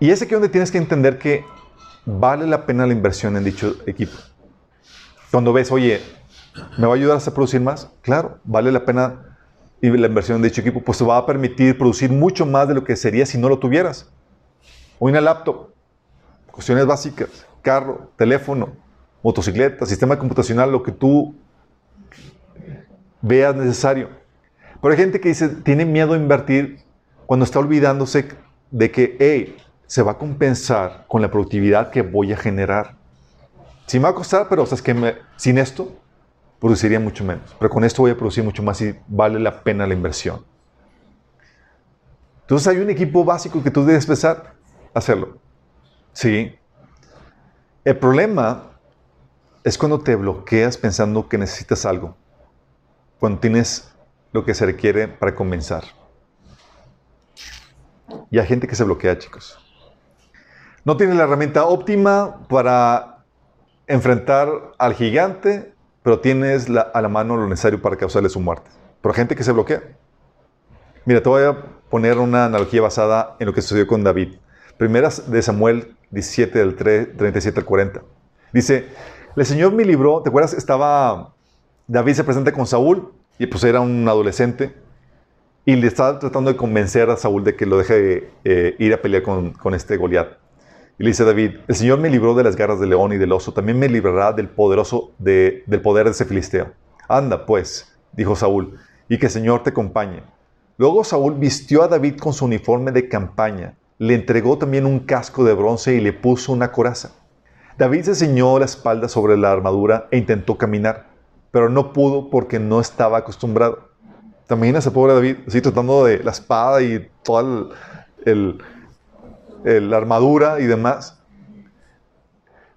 Y es aquí donde tienes que entender que vale la pena la inversión en dicho equipo. Cuando ves, oye, ¿me va a ayudar a producir más? Claro, vale la pena la inversión en dicho equipo, pues te va a permitir producir mucho más de lo que sería si no lo tuvieras. O una laptop, cuestiones básicas, carro, teléfono, motocicleta, sistema computacional, lo que tú veas necesario. Pero hay gente que dice, tiene miedo a invertir cuando está olvidándose de que, hey, se va a compensar con la productividad que voy a generar. Sí me va a costar, pero sin esto produciría mucho menos. Pero con esto voy a producir mucho más y vale la pena la inversión. Entonces hay un equipo básico que tú debes a hacerlo. Sí. El problema es cuando te bloqueas pensando que necesitas algo. Cuando tienes lo que se requiere para comenzar. Y hay gente que se bloquea, chicos. No tienes la herramienta óptima para enfrentar al gigante, pero tienes a la mano lo necesario para causarle su muerte. Pero gente que se bloquea. Mira, te voy a poner una analogía basada en lo que sucedió con David. Primeras de Samuel 17, del 37 al 40. Dice, el Señor me libró, ¿te acuerdas? Estaba, David se presenta con Saúl y pues era un adolescente y le estaba tratando de convencer a Saúl de que lo deje eh, ir a pelear con, con este Goliat. Y le dice David, el Señor me libró de las garras del león y del oso, también me librará del poderoso del poder de ese filisteo. Anda, pues, dijo Saúl, y que el Señor te acompañe. Luego Saúl vistió a David con su uniforme de campaña, le entregó también un casco de bronce y le puso una coraza. David se ceñó la espalda sobre la armadura e intentó caminar, pero no pudo porque no estaba acostumbrado. ¿Te imaginas a pobre David así tratando de la espada y toda la armadura y demás?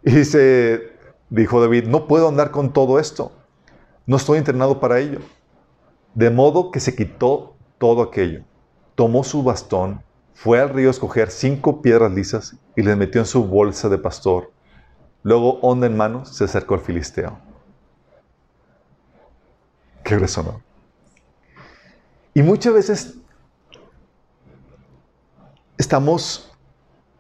Y dice, dijo David, no puedo andar con todo esto. No estoy entrenado para ello. De modo que se quitó todo aquello. Tomó su bastón, fue al río a escoger cinco piedras lisas y les metió en su bolsa de pastor. Luego, onda en manos, se acercó al filisteo. Qué grueso, ¿no? Y muchas veces estamos,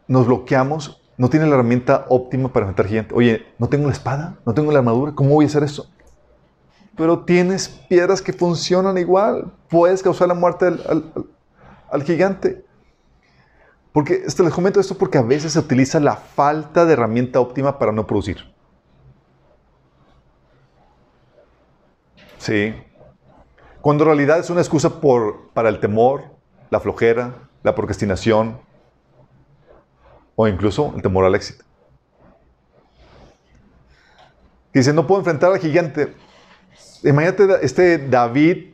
nos bloqueamos, no tiene la herramienta óptima para enfrentar gente. Oye, no tengo la espada, no tengo la armadura, ¿cómo voy a hacer eso? Pero tienes piedras que funcionan igual. Puedes causar la muerte al, gigante. Porque este, les comento esto porque a veces se utiliza la falta de herramienta óptima para no producir. Sí. Cuando en realidad es una excusa por, para el temor, la flojera, la procrastinación o incluso el temor al éxito. Dice, no puedo enfrentar al gigante. Imagínate este David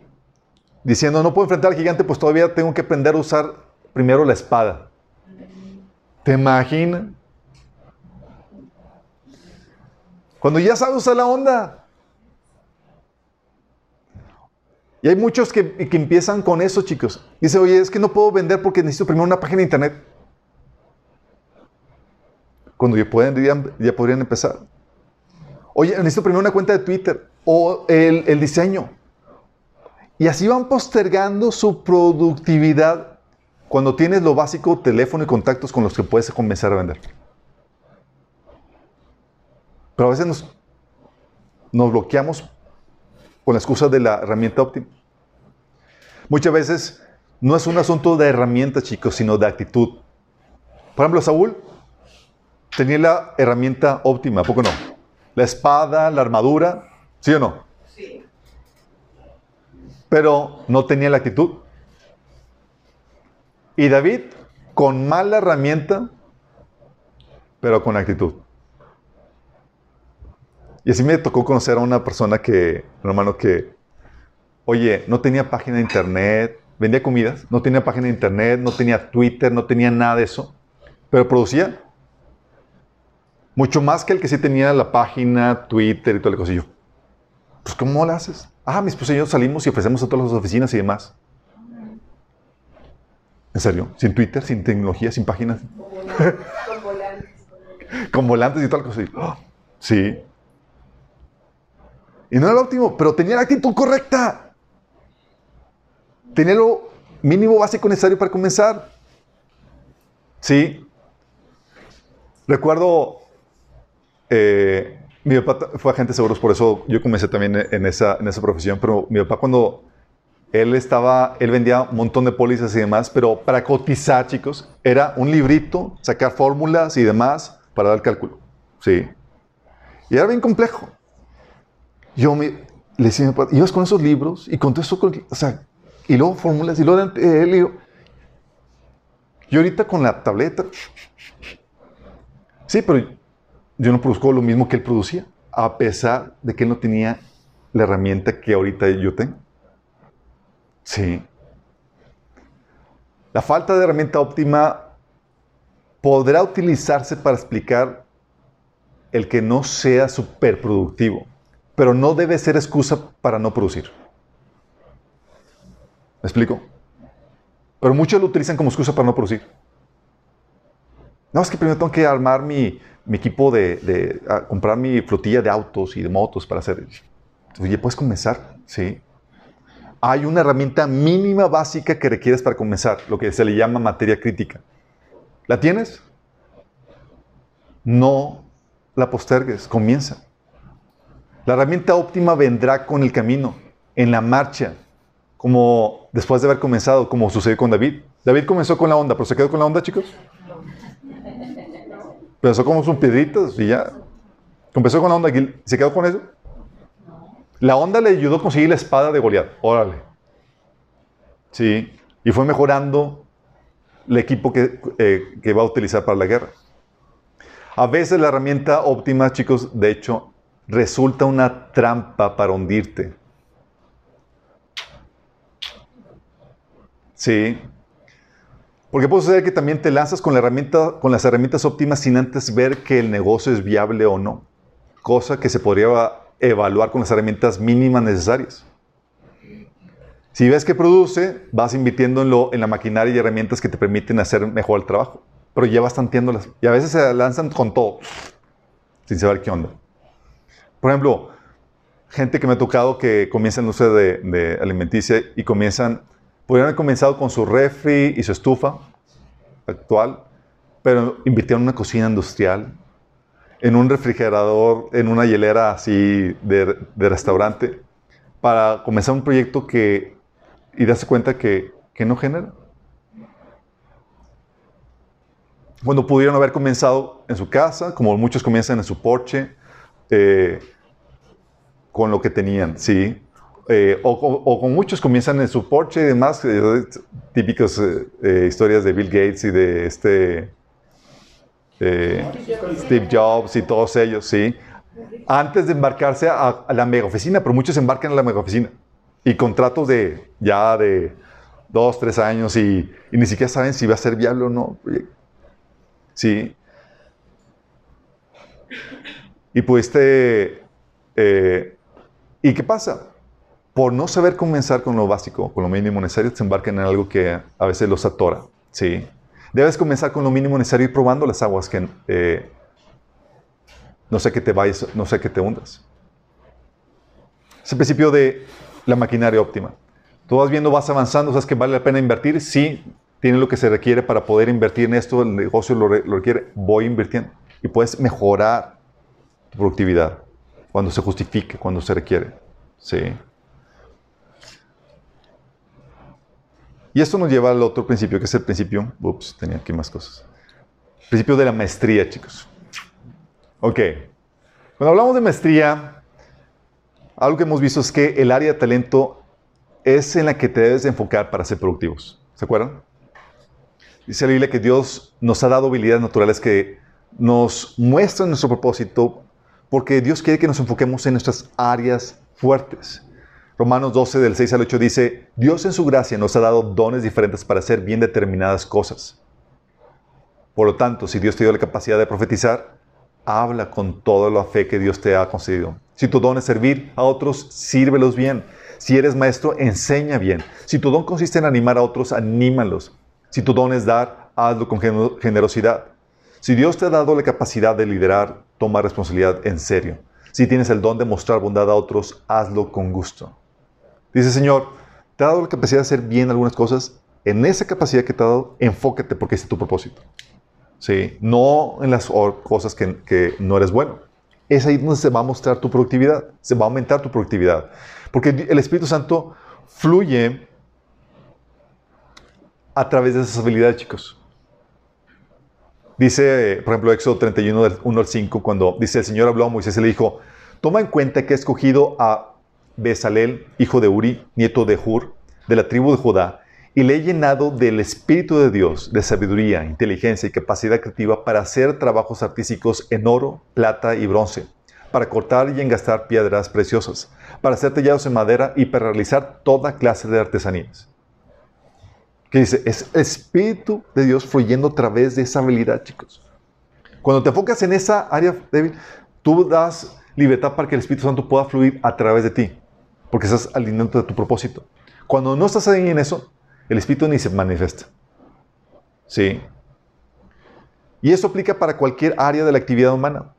diciendo, no puedo enfrentar al gigante, pues todavía tengo que aprender a usar primero la espada. ¿Te imaginas? Cuando ya sabes usar la onda, Y hay muchos que, empiezan con eso, chicos. Dice, oye, es que no puedo vender porque necesito primero una página de internet. Cuando ya, pueden, ya, podrían empezar. Oye, necesito primero una cuenta de Twitter o el, el diseño. Y así van postergando su productividad cuando tienes lo básico, teléfono y contactos con los que puedes comenzar a vender. Pero a veces nos, nos bloqueamos con la excusa de la herramienta óptima. Muchas veces no es un asunto de herramientas, chicos, sino de actitud. Por ejemplo, Saúl tenía la herramienta óptima, ¿a poco no? La espada, la armadura, ¿sí o no? Sí. Pero no tenía la actitud. Y David, con mala herramienta, pero con actitud. Y así me tocó conocer a una persona que, un hermano que, oye, no tenía página de internet, vendía comidas, no tenía página de internet, no tenía Twitter, no tenía nada de eso, pero producía mucho más que el que sí tenía la página, Twitter y todo el cosillo. Pues, ¿cómo lo haces? Ah, mis y yo salimos y ofrecemos a todas las oficinas y demás. ¿En serio? ¿Sin Twitter, sin tecnología, sin páginas? Con volantes. Con volantes y tal cosa. ¡Oh! Sí. Y no era lo óptimo, pero tenía la actitud correcta. Tenía lo mínimo básico necesario para comenzar. Sí. Recuerdo, eh, mi papá fue agente de seguros, por eso yo comencé también en esa, en esa profesión, pero mi papá cuando él estaba, él vendía un montón de pólizas y demás, pero para cotizar, chicos, era un librito, sacar fórmulas y demás para dar cálculo. Sí. Y era bien complejo. Yo me, le decía, ibas con esos libros y con todo eso, o sea, y luego fórmulas, y luego eh, el libro. Y ahorita con la tableta. Sí, pero yo no produzco lo mismo que él producía, a pesar de que él no tenía la herramienta que ahorita yo tengo. Sí. La falta de herramienta óptima podrá utilizarse para explicar el que no sea superproductivo pero no debe ser excusa para no producir. ¿Me explico? Pero muchos lo utilizan como excusa para no producir. No, es que primero tengo que armar mi, equipo de, comprar mi flotilla de autos y de motos para hacer. Oye, puedes comenzar, sí. Hay una herramienta mínima básica que requieres para comenzar, lo que se le llama materia crítica. ¿La tienes? No la postergues, comienza. La herramienta óptima vendrá con el camino, en la marcha, como después de haber comenzado, como sucedió con David. David comenzó con la onda, pero se quedó con la onda, chicos. Pensó como sus piedritas y ya. Comenzó con la onda y se quedó con eso. La onda le ayudó a conseguir la espada de Goliat. Órale. Sí. Y fue mejorando el equipo que, eh, que va a utilizar para la guerra. A veces la herramienta óptima, chicos, de hecho, resulta una trampa para hundirte. Sí. Porque puede suceder que también te lanzas con, las herramientas óptimas sin antes ver que el negocio es viable o no. Cosa que se podría evaluar con las herramientas mínimas necesarias. Si ves que produce, vas invirtiendo en, lo, en la maquinaria y herramientas que te permiten hacer mejor el trabajo. Pero ya vas tanteándolas. Y a veces se lanzan con todo, sin saber qué onda. Por ejemplo, gente que me ha tocado que comienza el uso de, de alimenticia y comienzan, podrían haber comenzado con su refri y su estufa actual, pero invirtieron en una cocina industrial, en un refrigerador, en una hielera así de, de restaurante, para comenzar un proyecto que y darse cuenta que, no genera. Cuando pudieron haber comenzado en su casa, como muchos comienzan en su porche, eh, con lo que tenían, ¿sí? Eh, o, con muchos comienzan en su porche y demás, eh, típicas historias de Bill Gates y de este Steve Jobs y todos ellos, ¿sí? Antes de embarcarse a, la mega oficina, pero muchos embarcan a la mega oficina. Y contratos de ya de dos, tres años y, ni siquiera saben si va a ser viable o no. Sí. Y pues. Eh, ¿Y qué pasa? Por no saber comenzar con lo básico, con lo mínimo necesario, se embarcan en algo que a veces los atora. Sí. Debes comenzar con lo mínimo necesario y probando las aguas que eh, no sé que te vayas, no sé que te hundas. Es el principio de la maquinaria óptima. Tú vas viendo, vas avanzando, sabes que vale la pena invertir. Sí, tiene lo que se requiere para poder invertir en esto, el negocio lo, requiere, voy invirtiendo. Y puedes mejorar tu productividad cuando se justifique, cuando se requiere. Sí. Y esto nos lleva al otro principio, que es el principio, ups, tenía aquí más cosas. Principio de la maestría, chicos. Ok. Cuando hablamos de maestría, algo que hemos visto es que el área de talento es en la que te debes enfocar para ser productivos. ¿Se acuerdan? Dice la Biblia que Dios nos ha dado habilidades naturales que nos muestran nuestro propósito porque Dios quiere que nos enfoquemos en nuestras áreas fuertes. Romanos 12 del 6 al 8 dice, Dios en su gracia nos ha dado dones diferentes para hacer bien determinadas cosas. Por lo tanto, si Dios te dio la capacidad de profetizar, habla con toda la fe que Dios te ha concedido. Si tu don es servir a otros, sírvelos bien. Si eres maestro, enseña bien. Si tu don consiste en animar a otros, anímalos. Si tu don es dar, hazlo con generosidad. Si Dios te ha dado la capacidad de liderar, toma responsabilidad en serio. Si tienes el don de mostrar bondad a otros, hazlo con gusto. Dice Señor, te ha dado la capacidad de hacer bien algunas cosas. En esa capacidad que te ha dado, enfócate porque ese es tu propósito. ¿sí? No en las cosas que, no eres bueno. Es ahí donde se va a mostrar tu productividad, se va a aumentar tu productividad. Porque el Espíritu Santo fluye a través de esas habilidades, chicos. Dice, por ejemplo, Éxodo 31, 1 al 5, cuando dice el Señor habló a Moisés y le dijo, toma en cuenta que he escogido a Bezalel, hijo de Uri, nieto de Hur, de la tribu de Judá, y le he llenado del Espíritu de Dios, de sabiduría, inteligencia y capacidad creativa para hacer trabajos artísticos en oro, plata y bronce, para cortar y engastar piedras preciosas, para hacer tallados en madera y para realizar toda clase de artesanías. Que dice, es el Espíritu de Dios fluyendo a través de esa habilidad, chicos. Cuando te enfocas en esa área débil, tú das libertad para que el Espíritu Santo pueda fluir a través de ti, porque estás alineando de tu propósito. Cuando no estás ahí en eso, el Espíritu ni se manifiesta. ¿Sí? Y eso aplica para cualquier área de la actividad humana.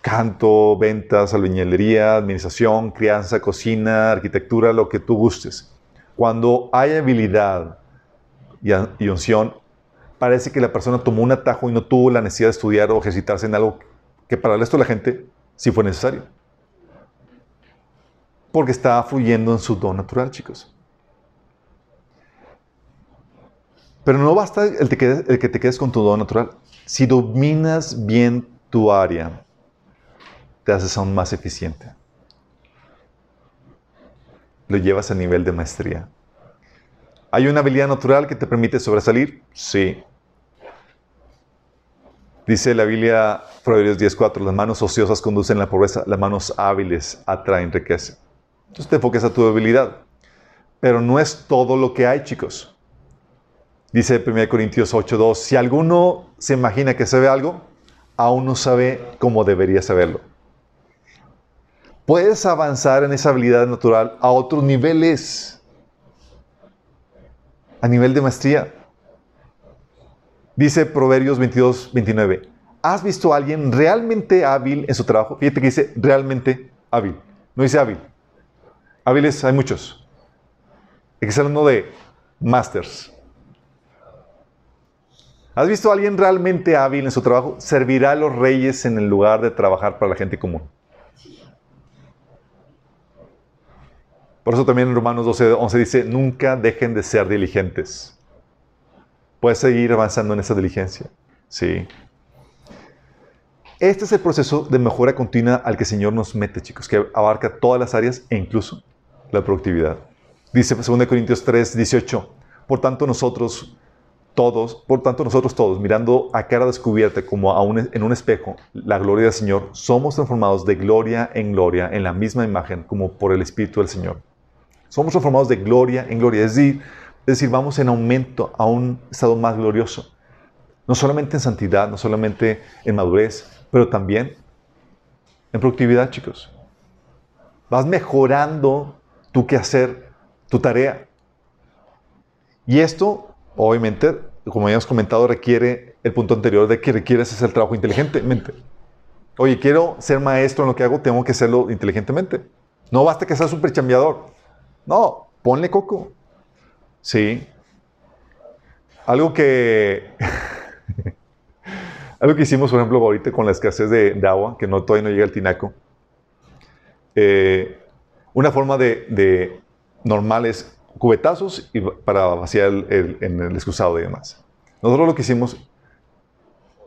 Canto, ventas, albañilería, administración, crianza, cocina, arquitectura, lo que tú gustes. Cuando hay habilidad y, unción, parece que la persona tomó un atajo y no tuvo la necesidad de estudiar o ejercitarse en algo que para el resto de la gente sí fue necesario. Porque está fluyendo en su don natural, chicos. Pero no basta el, que te quedes con tu don natural. Si dominas bien tu área, te haces aún más eficiente. Lo llevas a nivel de maestría. ¿Hay una habilidad natural que te permite sobresalir? Sí. Dice la Biblia, Proverbios 10.4, las manos ociosas conducen la pobreza, las manos hábiles atraen riqueza. Entonces te enfoques a tu habilidad. Pero no es todo lo que hay, chicos. Dice 1 Corintios 8.2, si alguno se imagina que sabe algo, aún no sabe cómo debería saberlo. Puedes avanzar en esa habilidad natural a otros niveles, a nivel de maestría. Dice Proverbios 22, 29. ¿Has visto a alguien realmente hábil en su trabajo? Fíjate que dice realmente hábil. No dice hábil. Hábiles hay muchos. Hay que ser uno de masters. ¿Has visto a alguien realmente hábil en su trabajo? Servirá a los reyes en el lugar de trabajar para la gente común. Por eso también en Romanos 12, 11 dice, nunca dejen de ser diligentes. Puedes seguir avanzando en esa diligencia. Sí. Este es el proceso de mejora continua al que el Señor nos mete, chicos, que abarca todas las áreas e incluso la productividad. Dice 2 Corintios 3, 18. Por tanto, nosotros todos, por tanto, nosotros todos, mirando a cara descubierta como en un espejo la gloria del Señor, somos transformados de gloria en gloria en la misma imagen como por el Espíritu del Señor. Somos transformados de gloria en gloria, es decir, es decir, vamos en aumento a un estado más glorioso. No solamente en santidad, no solamente en madurez, pero también en productividad, chicos. Vas mejorando tu quehacer, tu tarea. Y esto, obviamente, como habíamos comentado, requiere el punto anterior de que requieres hacer el trabajo inteligentemente. Oye, quiero ser maestro en lo que hago, tengo que hacerlo inteligentemente. No basta que seas un prechambiador. No, ponle coco. Sí. Algo que. algo que hicimos, por ejemplo, ahorita con la escasez de, agua, que no, todavía no llega el tinaco. Eh, una forma de, de normal es cubetazos y para vaciar el, en el excusado y demás. Nosotros lo que hicimos,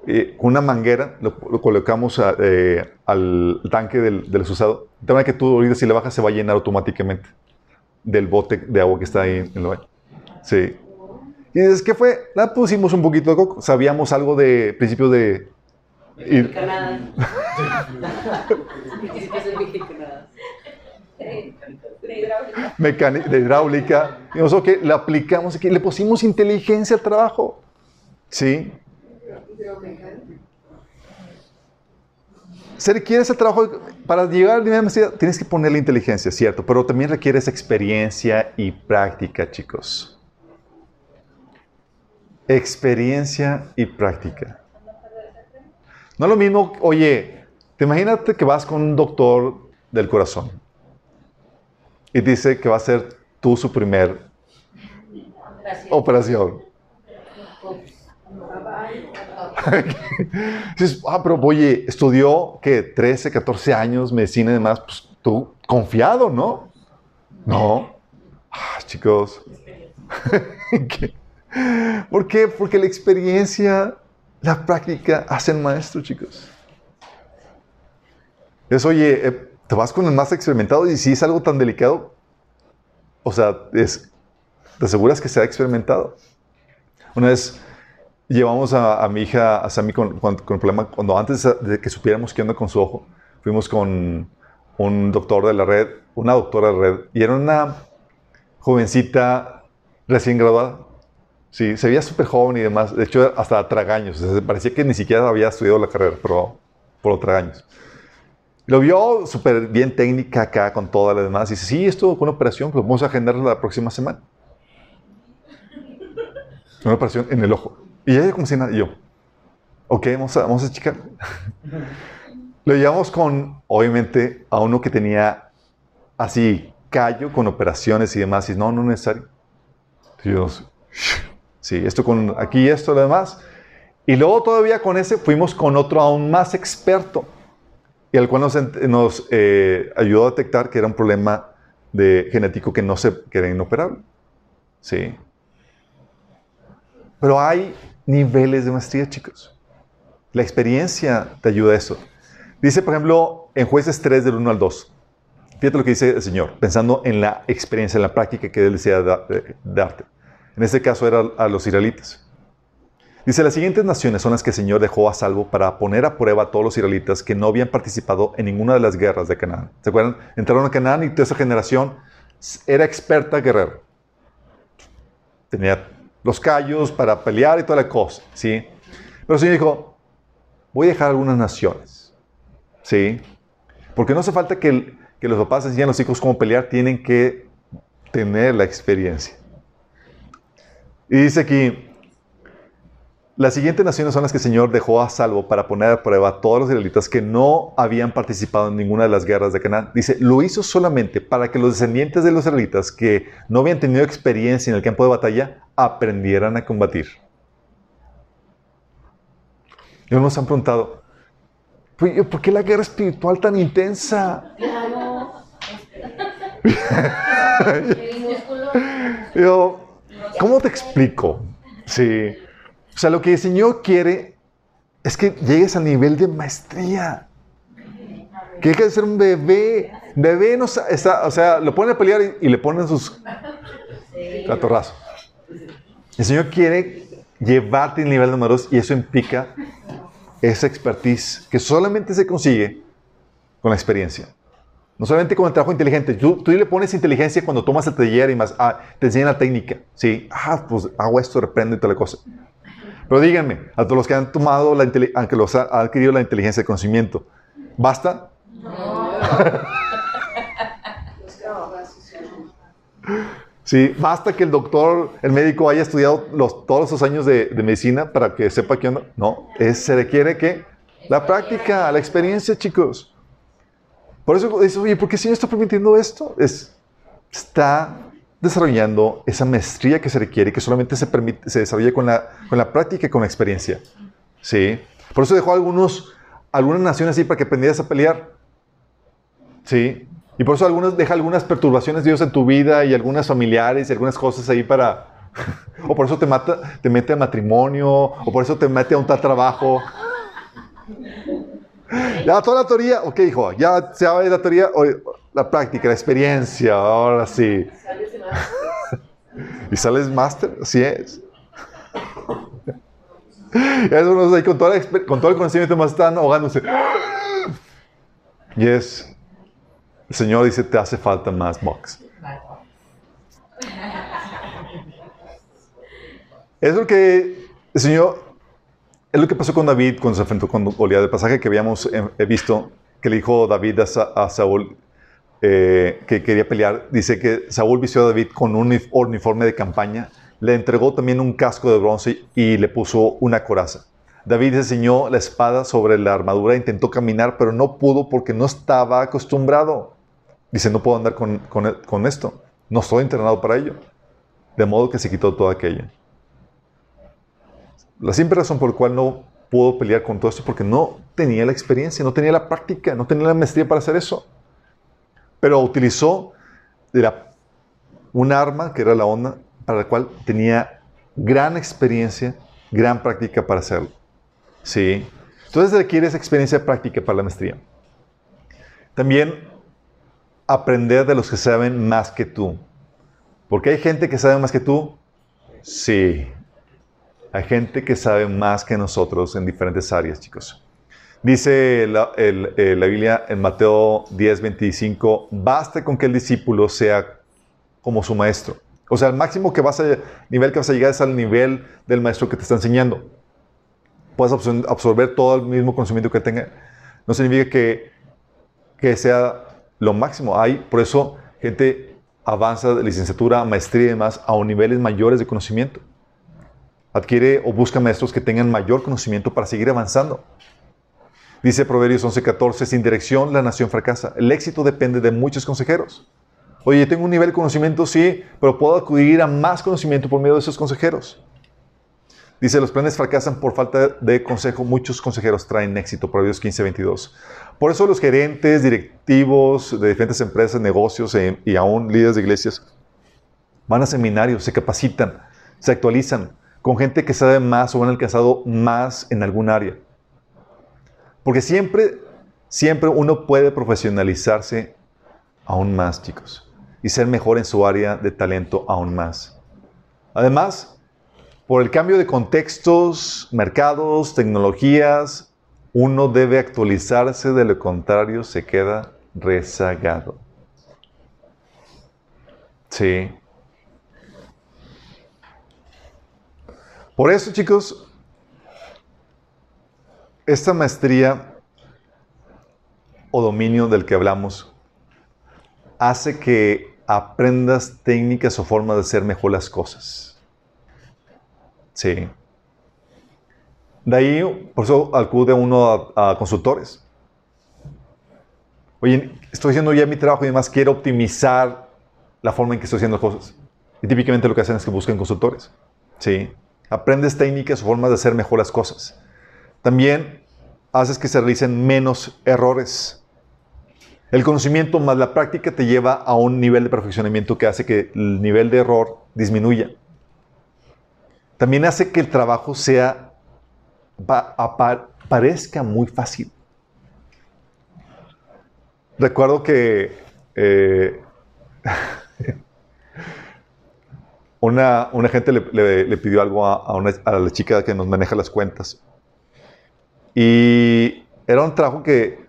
eh, con una manguera, lo, colocamos eh, al tanque del, del excusado, de manera que tú ahorita si le bajas se va a llenar automáticamente del bote de agua que está ahí en el baño. Sí. Y dices, ¿qué fue? La pusimos un poquito de coco. Sabíamos algo de principios de... Ir. De hidráulica. Y nosotros que le aplicamos aquí, le pusimos inteligencia al trabajo. ¿Sí? Se requiere ese trabajo para llegar nivel de maestría, tienes que ponerle inteligencia, cierto, pero también requieres experiencia y práctica, chicos. Experiencia y práctica. No es lo mismo, oye, te imagínate que vas con un doctor del corazón y dice que va a ser tú su primer operación. Dices, ah, pero oye, estudió que 13, 14 años, medicina y demás, pues tú confiado, ¿no? No. Ah, chicos. ¿Por qué? Porque la experiencia, la práctica hacen maestro, chicos. Es, oye, eh, te vas con el más experimentado y si es algo tan delicado, o sea, es, te aseguras que sea experimentado. Una vez llevamos a, mi hija, a Sammy, con, con, problema, cuando antes de que supiéramos qué onda con su ojo, fuimos con un doctor de la red, una doctora de la red, y era una jovencita recién graduada. Sí, se veía súper joven y demás. De hecho, hasta tragaños. parecía que ni siquiera había estudiado la carrera, pero por tragaños. Lo vio súper bien técnica acá con todas las demás. Y dice, sí, esto con una operación, pues vamos a agendar la próxima semana. Una operación en el ojo. Y ella como si nada, y yo, ok, vamos a, vamos a checar. Lo llevamos con, obviamente, a uno que tenía así callo con operaciones y demás. Y no, no es necesario. Dios, sí, esto con aquí, esto, lo demás. Y luego todavía con ese fuimos con otro aún más experto. Y al cual nos, eh, ayudó a detectar que era un problema genético que no se, era inoperable. Sí. Pero hay niveles de maestría, chicos. La experiencia te ayuda a eso. Dice, por ejemplo, en jueces 3 del 1 al 2. Fíjate lo que dice el Señor, pensando en la experiencia, en la práctica que Él desea darte. En este caso era a los israelitas. Dice, las siguientes naciones son las que el Señor dejó a salvo para poner a prueba a todos los israelitas que no habían participado en ninguna de las guerras de Canaán. ¿Se acuerdan? Entraron a Canaán y toda esa generación era experta guerrera. Tenía los callos para pelear y toda la cosa, ¿sí? Pero el Señor dijo, voy a dejar algunas naciones, ¿sí? Porque no hace falta que, los papás enseñen a los hijos cómo pelear, tienen que tener la experiencia. Y dice aquí, las siguientes naciones son las que el Señor dejó a salvo para poner a prueba a todos los israelitas que no habían participado en ninguna de las guerras de Canaán. Dice, lo hizo solamente para que los descendientes de los israelitas que no habían tenido experiencia en el campo de batalla aprendieran a combatir. Y nos han preguntado, ¿por qué la guerra espiritual tan intensa? Yo, ¿cómo te explico? Sí. O sea, lo que el Señor quiere es que llegues al nivel de maestría. Que deje de ser un bebé. Bebé no está, o sea, lo pone a pelear y, le ponen sus catorrazos. El Señor quiere llevarte al nivel número dos y eso implica esa expertise que solamente se consigue con la experiencia. No solamente con el trabajo inteligente. Tú, tú le pones inteligencia cuando tomas el taller y más, ah, te enseñan la técnica. Sí, ah, pues hago esto, reprendo y toda la cosa. Pero díganme, a todos los que han tomado la aunque los ha, adquirido la inteligencia de conocimiento, ¿basta? No. sí, basta que el doctor, el médico haya estudiado los, todos esos años de, medicina para que sepa qué onda. No, es, se requiere que la práctica, la experiencia, chicos. Por eso dice, oye, ¿por qué el Señor está permitiendo esto? Es, está desarrollando esa maestría que se requiere, que solamente se, permite, se desarrolla con la, con la práctica y con la experiencia. ¿Sí? Por eso dejó algunos, algunas naciones así para que aprendieras a pelear. ¿Sí? Y por eso algunos, deja algunas perturbaciones de Dios en tu vida y algunas familiares y algunas cosas ahí para... o por eso te, mata, te mete a matrimonio, o por eso te mete a un tal trabajo. Ya, toda la teoría, ok, hijo, ya se va la teoría, la práctica, la experiencia, ahora sí. y sales máster, así es. y eso nos ahí con, toda con todo el conocimiento más están ahogándose. y es, el Señor dice, te hace falta más box. Es lo que el Señor, es lo que pasó con David cuando se enfrentó con Goliat. El pasaje que habíamos eh, visto, que le dijo David a Saúl, eh, que quería pelear, dice que Saúl vistió a David con un uniforme de campaña, le entregó también un casco de bronce y le puso una coraza. David enseñó la espada sobre la armadura, intentó caminar, pero no pudo porque no estaba acostumbrado. Dice, no puedo andar con, con esto, no estoy entrenado para ello. De modo que se quitó todo aquello. La simple razón por la cual no pudo pelear con todo esto porque no tenía la experiencia, no tenía la práctica, no tenía la maestría para hacer eso pero utilizó un arma que era la onda para la cual tenía gran experiencia, gran práctica para hacerlo. ¿Sí? Entonces requiere esa experiencia práctica para la maestría. También aprender de los que saben más que tú. Porque hay gente que sabe más que tú. Sí. Hay gente que sabe más que nosotros en diferentes áreas, chicos. Dice la, eh, la, Biblia en Mateo 10, 25, basta con que el discípulo sea como su maestro. O sea, el máximo que vas a, nivel que vas a llegar es al nivel del maestro que te está enseñando. Puedes absorber todo el mismo conocimiento que tenga. No significa que, que sea lo máximo. Hay, por eso, gente avanza de licenciatura, maestría y demás a niveles mayores de conocimiento. Adquiere o busca maestros que tengan mayor conocimiento para seguir avanzando. Dice Proverbios 11:14, sin dirección la nación fracasa. El éxito depende de muchos consejeros. Oye, tengo un nivel de conocimiento, sí, pero puedo acudir a más conocimiento por medio de esos consejeros. Dice, los planes fracasan por falta de consejo. Muchos consejeros traen éxito. Proverbios 15:22. Por eso los gerentes, directivos de diferentes empresas, negocios e, y aún líderes de iglesias van a seminarios, se capacitan, se actualizan con gente que sabe más o han alcanzado más en algún área. Porque siempre, siempre uno puede profesionalizarse aún más, chicos, y ser mejor en su área de talento aún más. Además, por el cambio de contextos, mercados, tecnologías, uno debe actualizarse, de lo contrario se queda rezagado. Sí. Por eso, chicos, esta maestría o dominio del que hablamos hace que aprendas técnicas o formas de hacer mejor las cosas. Sí. De ahí, por eso acude uno a, consultores. Oye, estoy haciendo ya mi trabajo y además quiero optimizar la forma en que estoy haciendo las cosas. Y típicamente lo que hacen es que busquen consultores. Sí. Aprendes técnicas o formas de hacer mejor las cosas. También haces que se realicen menos errores. El conocimiento más la práctica te lleva a un nivel de perfeccionamiento que hace que el nivel de error disminuya. También hace que el trabajo sea parezca muy fácil. Recuerdo que eh, una, gente le, pidió algo a, a la chica que nos maneja las cuentas. Y era un trabajo que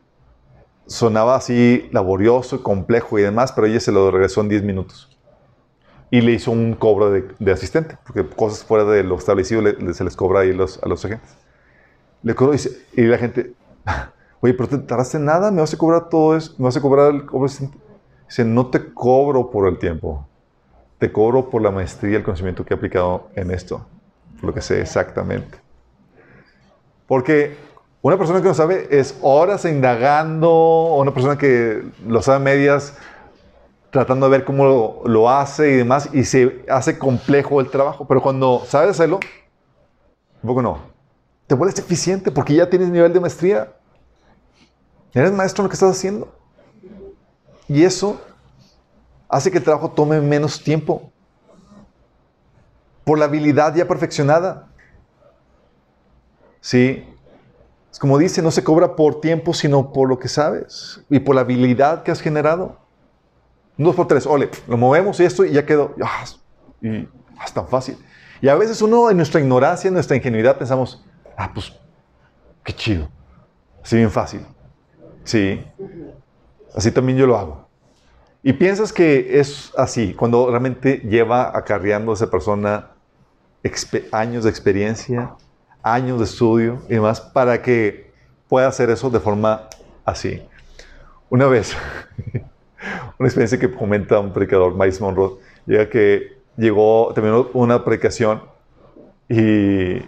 sonaba así laborioso, complejo y demás, pero ella se lo regresó en 10 minutos. Y le hizo un cobro de, asistente, porque cosas fuera de lo establecido se les cobra ahí los, a los agentes. Le cobró y, la gente, oye, pero te tardaste nada, me vas a cobrar todo eso, me vas a cobrar el cobro asistente. Dice, no te cobro por el tiempo, te cobro por la maestría y el conocimiento que he aplicado en esto, por lo que sé exactamente. Porque una persona que no sabe es horas indagando, una persona que lo sabe medias, tratando de ver cómo lo, hace y demás, y se hace complejo el trabajo. Pero cuando sabes hacerlo, un poco no. Te vuelves eficiente porque ya tienes nivel de maestría. Eres maestro en lo que estás haciendo. Y eso hace que el trabajo tome menos tiempo. Por la habilidad ya perfeccionada. Sí, como dice, no se cobra por tiempo, sino por lo que sabes y por la habilidad que has generado. dos por tres, ole, lo movemos y esto y ya quedó. Ah, y es tan fácil. Y a veces uno en nuestra ignorancia, en nuestra ingenuidad pensamos, ah, pues, qué chido. Así bien fácil. Sí. Así también yo lo hago. Y piensas que es así, cuando realmente lleva acarreando a esa persona años de experiencia, años de estudio y demás para que pueda hacer eso de forma así. Una vez, una experiencia que comenta un predicador, Miles Monroe, llega que llegó, terminó una predicación y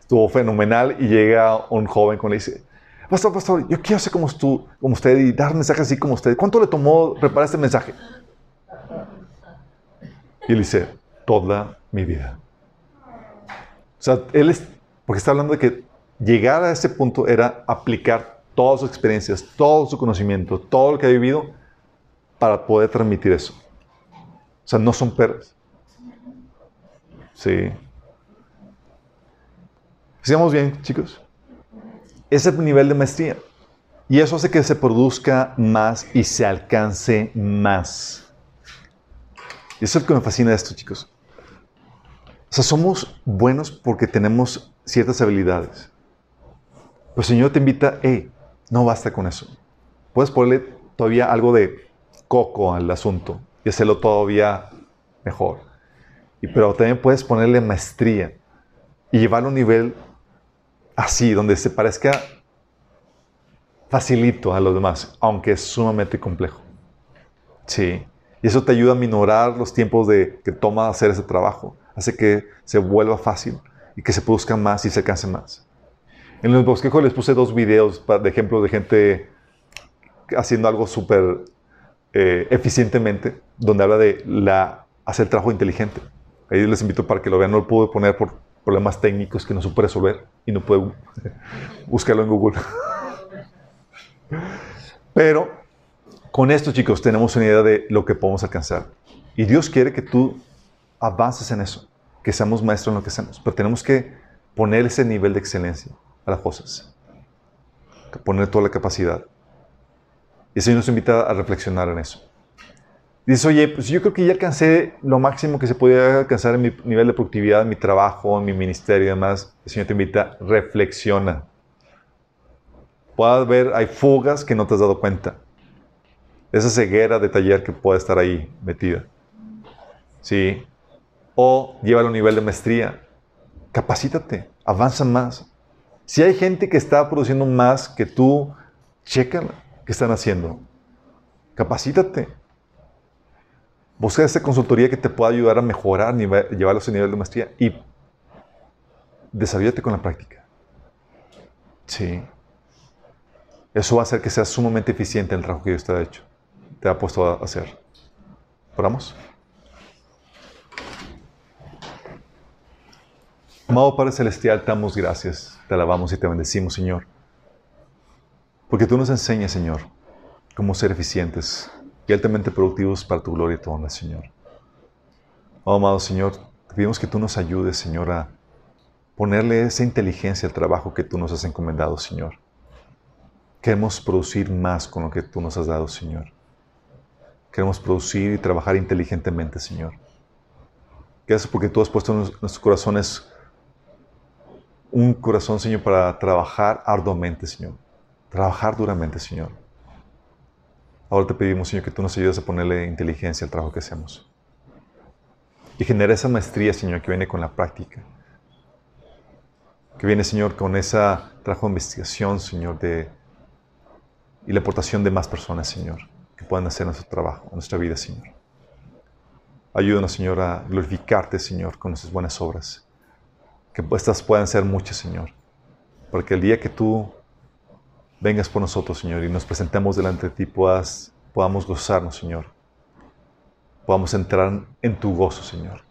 estuvo fenomenal y llega un joven con le dice, pastor, pastor, yo quiero ser como, tú, como usted y dar mensajes así como usted. ¿Cuánto le tomó preparar este mensaje? Y él dice, toda mi vida. O sea, él es, porque está hablando de que llegar a ese punto era aplicar todas sus experiencias, todo su conocimiento, todo lo que ha vivido para poder transmitir eso. O sea, no son perros. Sí. Sigamos bien, chicos. Ese es el nivel de maestría. Y eso hace que se produzca más y se alcance más. Y eso es lo que me fascina de esto, chicos. O sea, somos buenos porque tenemos ciertas habilidades. Pero el Señor te invita, hey, no basta con eso. Puedes ponerle todavía algo de coco al asunto y hacerlo todavía mejor. Y, pero también puedes ponerle maestría y llevarlo a un nivel así, donde se parezca facilito a los demás, aunque es sumamente complejo. Sí. Y eso te ayuda a minorar los tiempos de, que toma hacer ese trabajo hace que se vuelva fácil y que se produzca más y se alcance más. En los bosquejos les puse dos videos de ejemplo de gente haciendo algo súper eh, eficientemente, donde habla de la, hacer trabajo inteligente. Ahí les invito para que lo vean. No lo pude poner por problemas técnicos que no supe resolver y no puedo buscarlo en Google. Pero con esto, chicos, tenemos una idea de lo que podemos alcanzar. Y Dios quiere que tú avances en eso, que seamos maestros en lo que hacemos, pero tenemos que poner ese nivel de excelencia a las cosas, poner toda la capacidad. Y el Señor nos invita a reflexionar en eso. Dices, oye, pues yo creo que ya alcancé lo máximo que se podía alcanzar en mi nivel de productividad, en mi trabajo, en mi ministerio y demás. El Señor te invita, reflexiona. Puede haber, hay fugas que no te has dado cuenta. Esa ceguera de taller que puede estar ahí metida. ¿Sí? O lleva a un nivel de maestría. Capacítate, avanza más. Si hay gente que está produciendo más que tú, checa qué están haciendo. Capacítate. Busca esa consultoría que te pueda ayudar a mejorar, llevarlos a nivel de maestría y desarrollate con la práctica. Sí. Eso va a hacer que seas sumamente eficiente en el trabajo que Dios te ha hecho, te ha puesto a hacer. ¿Oramos? Amado Padre Celestial, damos gracias, te alabamos y te bendecimos, Señor. Porque tú nos enseñas, Señor, cómo ser eficientes y altamente productivos para tu gloria y tu honra, Señor. Oh, amado Señor, te pedimos que tú nos ayudes, Señor, a ponerle esa inteligencia al trabajo que tú nos has encomendado, Señor. Queremos producir más con lo que tú nos has dado, Señor. Queremos producir y trabajar inteligentemente, Señor. Gracias porque tú has puesto en nuestros corazones un corazón, Señor, para trabajar arduamente, Señor. Trabajar duramente, Señor. Ahora te pedimos, Señor, que tú nos ayudes a ponerle inteligencia al trabajo que hacemos. Y genera esa maestría, Señor, que viene con la práctica. Que viene, Señor, con esa trabajo de investigación, Señor, y la aportación de más personas, Señor, que puedan hacer nuestro trabajo, nuestra vida, Señor. Ayúdanos, Señor, a glorificarte, Señor, con nuestras buenas obras. Que estas puedan ser muchas, Señor. Porque el día que tú vengas por nosotros, Señor, y nos presentemos delante de ti, podamos gozarnos, Señor. Podamos entrar en tu gozo, Señor,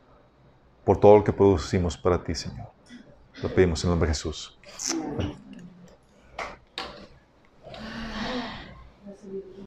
por todo lo que producimos para ti, Señor. Lo pedimos en nombre de Jesús.